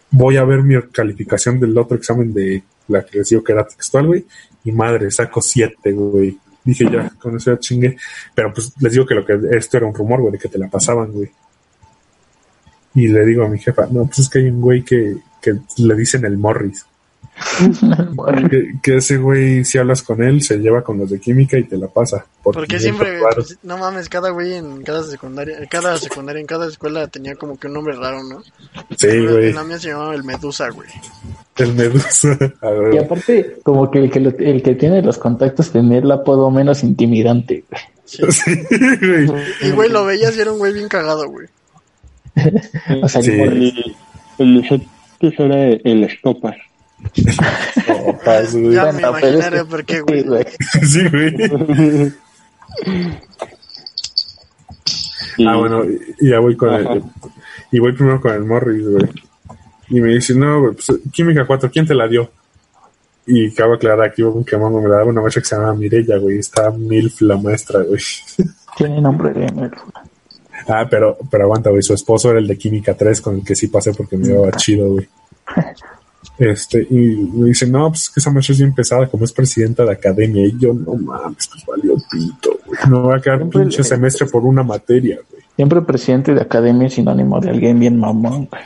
Voy a ver mi calificación del otro examen de la que les digo que era textual, güey. Y madre, saco 7, güey. Dije ya, con eso ya chingué. Pero pues les digo que lo que esto era un rumor, güey, de que te la pasaban, güey. Y le digo a mi jefa, no, pues es que hay un güey que, que le dicen el Morris. Que, que ese güey, si hablas con él, se lleva con los de química y te la pasa. Por Porque 500 siempre, pues, no mames, cada güey en cada secundaria, en cada secundaria, en cada escuela tenía como que un nombre raro, ¿no? Sí, En güey. la mía se llamaba el Medusa, güey. El Medusa. A ver, Y aparte, como que el que, lo- el que tiene los contactos tenía el apodo menos intimidante. güey. Sí. Sí, güey. Y güey, lo veías y era un güey bien cagado, güey. O sea, Sí. En en mi set pues, era el estopas. Ya me imaginaré que- por qué, sí, güey. Sí, güey. Y- Ah, bueno, y ya voy con Ajá. el. Y voy primero con el Morris, güey. Y me dice, no, güey, pues química 4, ¿quién te la dio? Y cabe aclarar que hubo un quemón, me daba una maestra que se llamaba Mirella, güey. Está Milf la maestra, güey. Tiene nombre de Emil. Ah, pero, pero aguanta, güey. Su esposo era el de Química 3 con el que sí pasé porque me llevaba chido, güey. Este, y me dice, no, pues que esa maestra es bien pesada, como es presidenta de academia. Y yo, no mames, pues valió pito, güey. No voy a quedar un Siempre pinche le- semestre por una materia, güey. Siempre presidente de academia es sinónimo de alguien bien mamón, güey.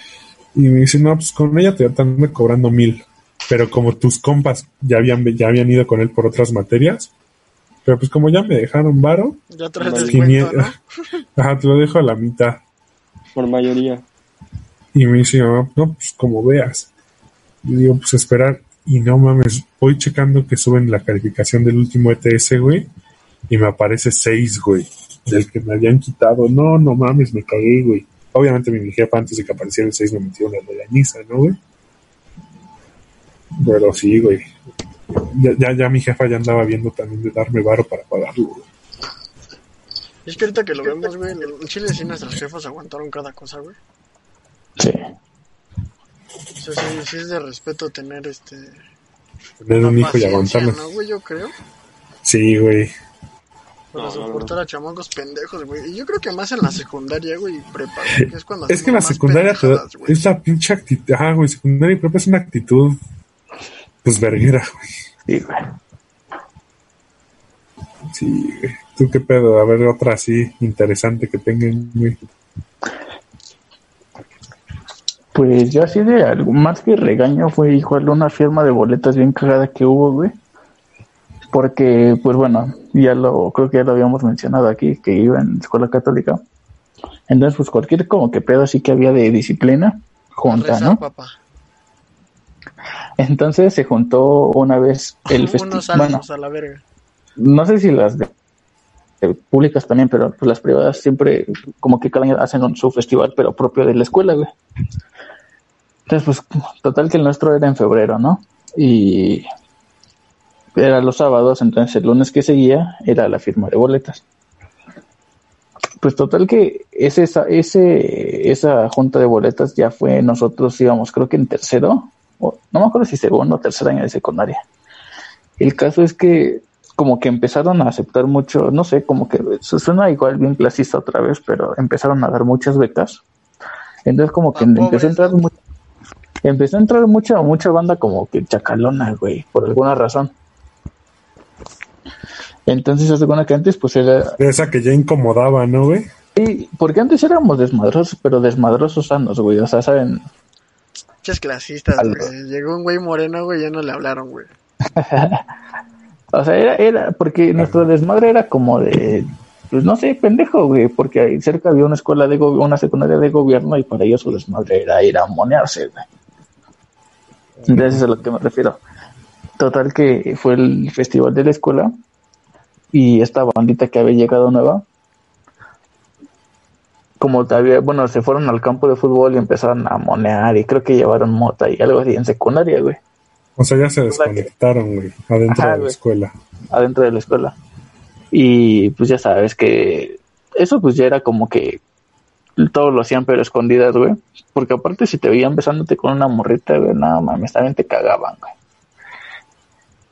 Y me dice, no, pues con ella te están cobrando mil. Pero como tus compas ya habían, ya habían ido con él por otras materias, pero pues como ya me dejaron varo, Ya traes Pues, descuento, ¿no? ajá, te lo dejo a la mitad. Por mayoría. Y me dice, no, no, pues como veas. Y digo, pues esperar. Y no mames, voy checando que suben la calificación del último ETS, güey. Y me aparece 6, güey. Del que me habían quitado. No, no mames, me cagué, güey. Obviamente mi jefa antes de que apareciera el 6 me metió una regañiza, ¿no, güey? Pero sí, güey. Ya, ya, ya mi jefa ya andaba viendo también de darme varo para pagarlo, güey. Es que ahorita que lo vemos, güey, en Chile sí nuestros jefes aguantaron cada cosa, güey. Sí. O sea, sí, sí es de respeto tener este... Tener un hijo y aguantarlo. ¿no, güey? Yo creo. Sí, güey. Para No, no, no. soportar a chamacos pendejos, güey. Y yo creo que más en la secundaria, güey, y prepa, güey, que es cuando Es que la secundaria es la pinche actitud. Ah, güey, secundaria y prepa es una actitud. Pues verguera, güey. Sí, güey. Sí, güey. ¿Tú qué pedo? A ver, otra así interesante que tengan, güey. Pues yo así de algo más que regaño fue igual una firma de boletas bien cagada que hubo, güey. Porque, pues bueno, ya lo, creo que ya lo habíamos mencionado aquí, que iba en escuela católica. Entonces, pues cualquier como que pedo así que había de disciplina, junta, Rezar, ¿no? papá. Entonces se juntó una vez el festival. Bueno, a la verga. no sé si las de- de públicas también, pero pues las privadas siempre como que cada año hacen un- su festival, pero propio de la escuela, güey. Entonces, pues, total que el nuestro era en febrero, ¿no? Y era los sábados, entonces el lunes que seguía era la firma de boletas. Pues total que ese, esa, ese, esa junta de boletas ya fue, nosotros íbamos creo que en tercero, o, no me acuerdo si segundo o tercer año de secundaria. El caso es que como que empezaron a aceptar mucho, no sé, como que su- suena igual bien clasista otra vez, pero empezaron a dar muchas becas. Entonces como que A empezó a entrar ¿no? Empezó a entrar mucha mucha banda como que chacalona, güey, por alguna razón. Entonces hace cuenta que antes pues era Esa que ya incomodaba, ¿no, güey? sí, porque antes éramos desmadrosos, pero desmadrosos sanos, güey, o sea, saben, Muchas clasistas, güey. Llegó un güey moreno, güey, ya no le hablaron, güey. O sea, era, era porque nuestro desmadre era como de, pues no sé, pendejo, güey, porque ahí cerca había una escuela de go- una secundaria de gobierno y para ellos su desmadre era ir a monearse, güey. Entonces es a lo que me refiero. Total que fue el festival de la escuela y esta bandita que había llegado nueva, como había, bueno, se fueron al campo de fútbol y empezaron a monear y creo que llevaron mota y algo así en secundaria, güey. O sea, ya se desconectaron, güey, adentro Ajá, de la güey. escuela. adentro de la escuela. Y pues ya sabes que eso pues ya era como que todos lo hacían pero escondidas, güey. Porque aparte si te veían besándote con una morrita, güey, nada mames, también te cagaban, güey.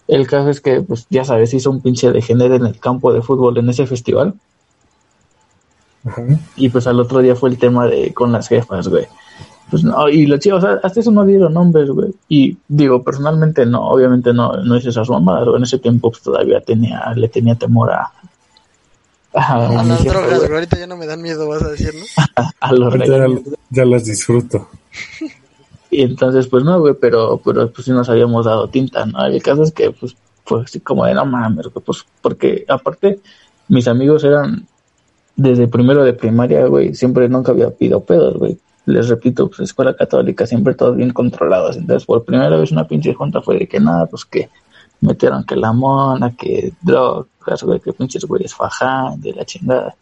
El caso es que, pues ya sabes, hizo un pinche de género en el campo de fútbol en ese festival. Ajá. Y pues al otro día fue el tema de con las jefas, güey. Pues no, y los chicos, hasta eso no dieron nombres, güey. Y digo, personalmente no, obviamente no, no hice esas mamadas, güey. En ese tiempo pues, todavía tenía, le tenía temor a, a, las drogas, güey. Ahorita ya no me dan miedo, vas a decir, ¿no? a los ya, las disfruto. Y entonces, pues no, güey, pero, pero pues sí nos habíamos dado tinta, ¿no? El caso es que, pues, pues así como de no mames, güey, pues, porque aparte, mis amigos eran desde primero de primaria, güey, siempre nunca había pido pedos, güey. Les repito, pues escuela católica, siempre todos bien controlados. Entonces, por primera vez una pinche junta fue de que nada, pues que metieron que la mona, que drogas, güey, que pinches güeyes fajan de la chingada.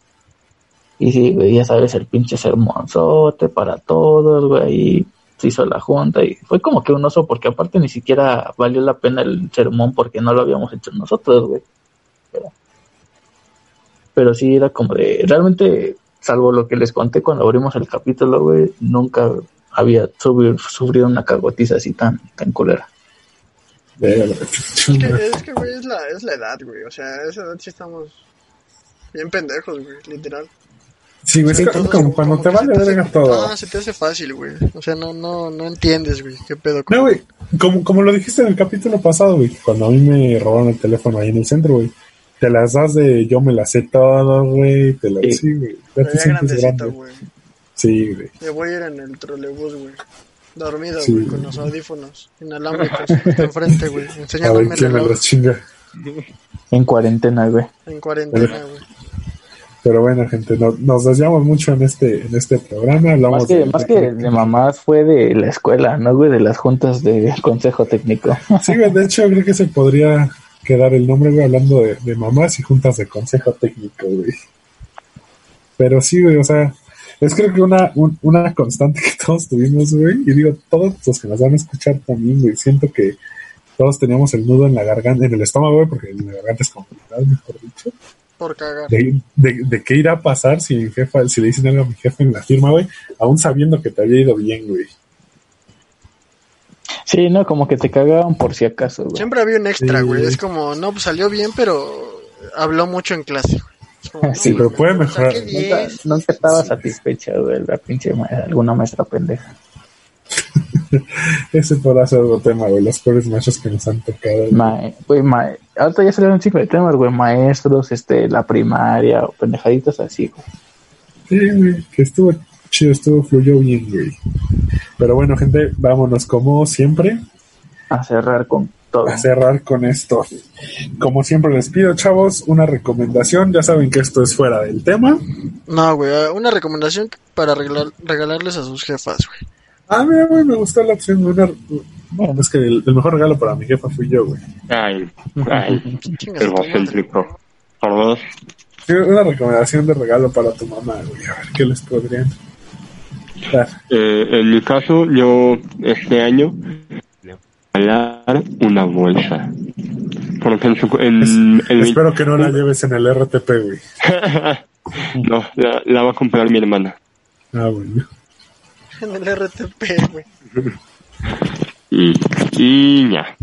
Y sí, güey, ya sabes, el pinche sermonzote para todos, güey, y se hizo la junta y fue como que un oso porque aparte ni siquiera valió la pena el sermón porque no lo habíamos hecho nosotros, güey. Pero, pero sí era como de, realmente, salvo lo que les conté cuando abrimos el capítulo, güey, nunca había sufrido una cagotiza así tan, tan culera. Es que, es que, güey, es la, es la edad, güey. O sea, a esa edad sí estamos bien pendejos, güey, literal. Sí, güey, Sí, como, cuando te vale verga todo. Ah, se te hace fácil, güey. O sea, no, no, no entiendes, güey, qué pedo. con- No, güey, como, como lo dijiste en el capítulo pasado, güey, cuando a mí me robaron el teléfono ahí en el centro, güey. Te las das de yo me las sé todo, güey. Te las Sí. sí, güey. Ya te grandecito, grande. güey. Sí, güey. Me voy a ir en el trolebús, güey. Dormido, Sí. güey, con los audífonos inalámbricos enfrente, güey. A ver Enseñándome el quién me chinga. En cuarentena, güey. en cuarentena, güey. Pero bueno, gente, no- nos desviamos mucho en este, en este programa. Hablamos Más que, de- más que de mamás fue de la escuela, ¿no, güey? De las juntas de consejo técnico. Sí, güey, de hecho, creo que se podría quedar el nombre, güey, hablando de, de mamás y juntas de consejo técnico, güey. Pero sí, güey, o sea, es creo que una, un- una constante que todos tuvimos, güey, y digo, todos los que nos van a escuchar también, güey, siento que todos teníamos el nudo en la garganta, en el estómago, güey, porque la garganta es complicado, mejor dicho, Por cagar. de, de, de qué irá a pasar si mi jefa, si le dicen algo a mi jefe en la firma, güey, aún sabiendo que te había ido bien, güey. Sí, no, como que te cagaban por si acaso, güey. Siempre había un extra, Sí. güey. Es como, no, pues salió bien, pero habló mucho en clase, güey. Es como, no, Sí, pero puede mejorar. Nunca, 10. nunca estaba satisfecha, güey, la pinche ma- alguna maestra pendeja. Ese podrá ser otro tema, güey, los pobres machos que nos han tocado. Ma, güey, ma, ahorita ya salieron un chingo de temas, güey, maestros, este, la primaria, o pendejaditas así, güey. Sí, güey, que estuvo chido, estuvo, fluyó bien, güey. Pero bueno, gente, vámonos como siempre A cerrar con todo. a cerrar con esto. Como siempre les pido, chavos, una recomendación. Ya saben que esto es fuera del tema. No, güey, una recomendación para regalar, regalarles a sus jefas, güey. Ah, mira, güey, me gustó la opción. de Una... Bueno, es que el, el mejor regalo para mi jefa fui yo, güey. Ay, ay, madre. egocéntrico. Perdón. Una recomendación de regalo para tu mamá, güey. A ver, ¿qué les podrían dar? Eh, en mi caso, yo este año regalar una bolsa. Porque en, el Espero que no la lleves en el RTP, güey. no, la, la va a comprar mi hermana. Ah, bueno. En el RTP, güey. Y, y ya.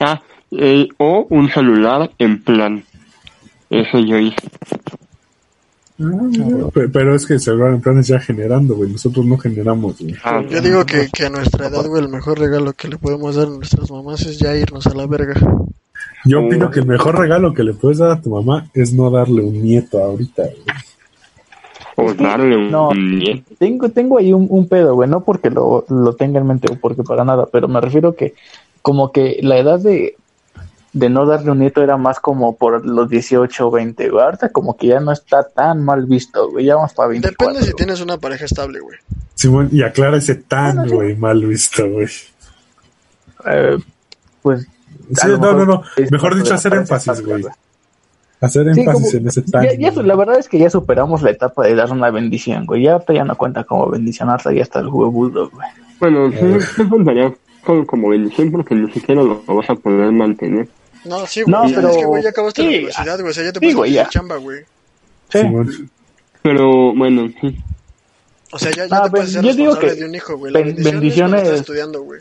Ah, eh, o un celular en plan. Eso yo hice. Pero es que el celular en plan es ya generando, güey. Nosotros no generamos, güey. Ah, Yo digo que, que a nuestra edad, güey, el mejor regalo que le podemos dar a nuestras mamás es ya irnos a la verga. Yo opino que el mejor regalo que le puedes dar a tu mamá es no darle un nieto ahorita, güey. o darle un No. nieto. Tengo, tengo ahí un, un pedo, güey, no porque lo, lo tenga en mente o porque para nada, pero me refiero que como que la edad de, de no darle un nieto era más como por los 18 o 20, güey. Ahorita como que ya no está tan mal visto, güey, ya vamos para 24. Depende si güey. tienes una pareja estable, güey. Simón, y aclara ese tan, güey, mal visto, güey. Eh, pues... a Sí, no, no, no. Mejor dicho, hacer énfasis, estable, güey. Hacer Sí, énfasis como- en ese tan. Ya, ya, güey. la verdad es que ya superamos la etapa de dar una bendición, güey. Ya ahorita ya no cuenta como bendición, ahorita ya está el huevudo, güey. Bueno, sí, sí contaría como, como bendición porque ni siquiera lo vas a poder mantener. No, sí, güey. No, pero- Es que, güey, ya acabaste la sí, universidad, güey. O sea, ya te sí, güey, hacer ya. chamba, güey. Sí. Pero bueno. O sea, ya, ya Ah, te puedes ser yo digo que de un hijo, güey. La ben- bendición es cuando bendiciones- estás estudiando, güey.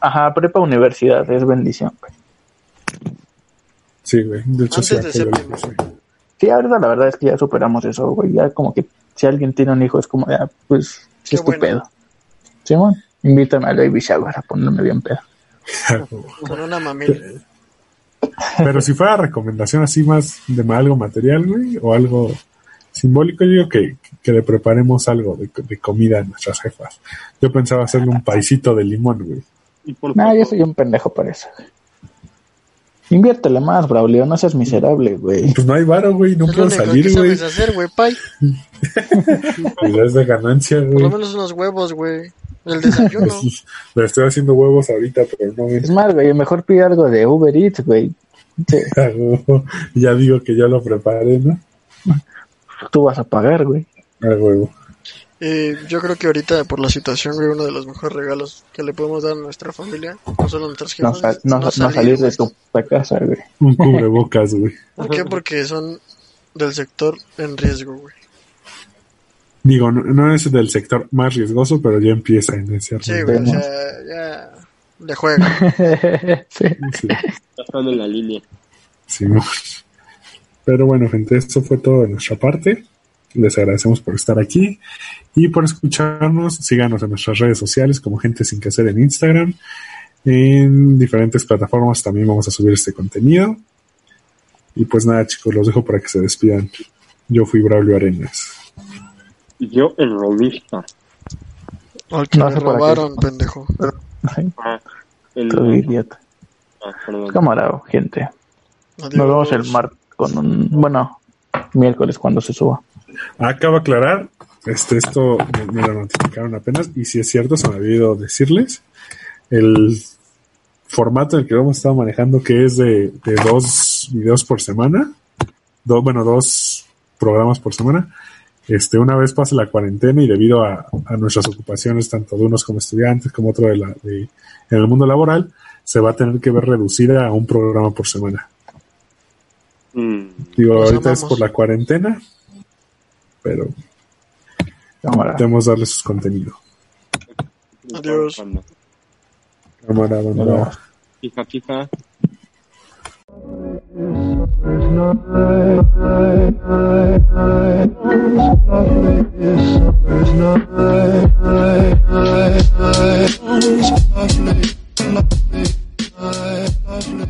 Ajá, prepa universidad, es bendición, güey. Sí, güey. De hecho, Antes sí, de séptimo. dice. Sí, ahorita la verdad es que ya superamos eso, güey. Ya como que si alguien tiene un hijo es como, ya, pues, Qué es tu bueno. Simón, invítame al baby shower a ponerme bien pedo. Con una mamila. Pero si fuera recomendación así más de algo material, güey, o algo simbólico, yo digo que, que le preparemos algo de, de comida a nuestras jefas. Yo pensaba hacerle un paisito de limón, güey. Y por No, yo soy un pendejo para eso. güey. Inviértele más, Braulio, no seas miserable, güey. Pues no hay varo, güey, no Es lo puedo único salir, güey. sabes hacer, güey, pay. Pues es de ganancia, Por güey. lo menos unos huevos, güey. El desayuno. Pues, Le estoy haciendo huevos ahorita, pero no Es me más, güey, mejor pide algo de Uber Eats, güey. Sí, Ya digo que ya lo preparé, ¿no? tú vas a pagar, güey. A huevo. Eh, yo creo que ahorita, por la situación, güey, uno de los mejores regalos que le podemos dar a nuestra familia, no solo a nuestros No, jefes, sal- es no, no salir de tu puta casa, güey. Un cubrebocas, güey. ¿Por qué? Porque son del sector en riesgo, güey. Digo, no, no es del sector más riesgoso, pero ya empieza en ese Sí, güey, sea, ya... de juego. sí. Sí, Ya están en la línea. Simón. Pero bueno, gente, eso fue todo de nuestra parte. Les agradecemos por estar aquí y por escucharnos. Síganos en nuestras redes sociales como Gente Sin Que Hacer en Instagram. En diferentes plataformas también vamos a subir este contenido. Y pues nada, chicos, los dejo para que se despidan. Yo fui Braulio Arenas. Y yo el rolista. Al que No qué. robaron, pendejo. Ah, el todo idiota. ah. Cámara, gente. Adiós. Nos vemos el martes con un. Bueno, miércoles cuando se suba. Acabo de aclarar, este, esto me, me lo notificaron apenas, y si es cierto, se me ha olvidado decirles, el formato en el que hemos estado manejando, que es de, de dos videos por semana, dos, bueno, dos programas por semana, este, una vez pase la cuarentena y debido a, a nuestras ocupaciones, tanto de unos como estudiantes, como otro de la, de- en el mundo laboral, se va a tener que ver reducida a un programa por semana. Mm, Digo, Los ahorita es por la cuarentena, pero debemos darle sus contenido. Adiós. Cámara. Fija, fija. lovely, lovely, lovely, lovely.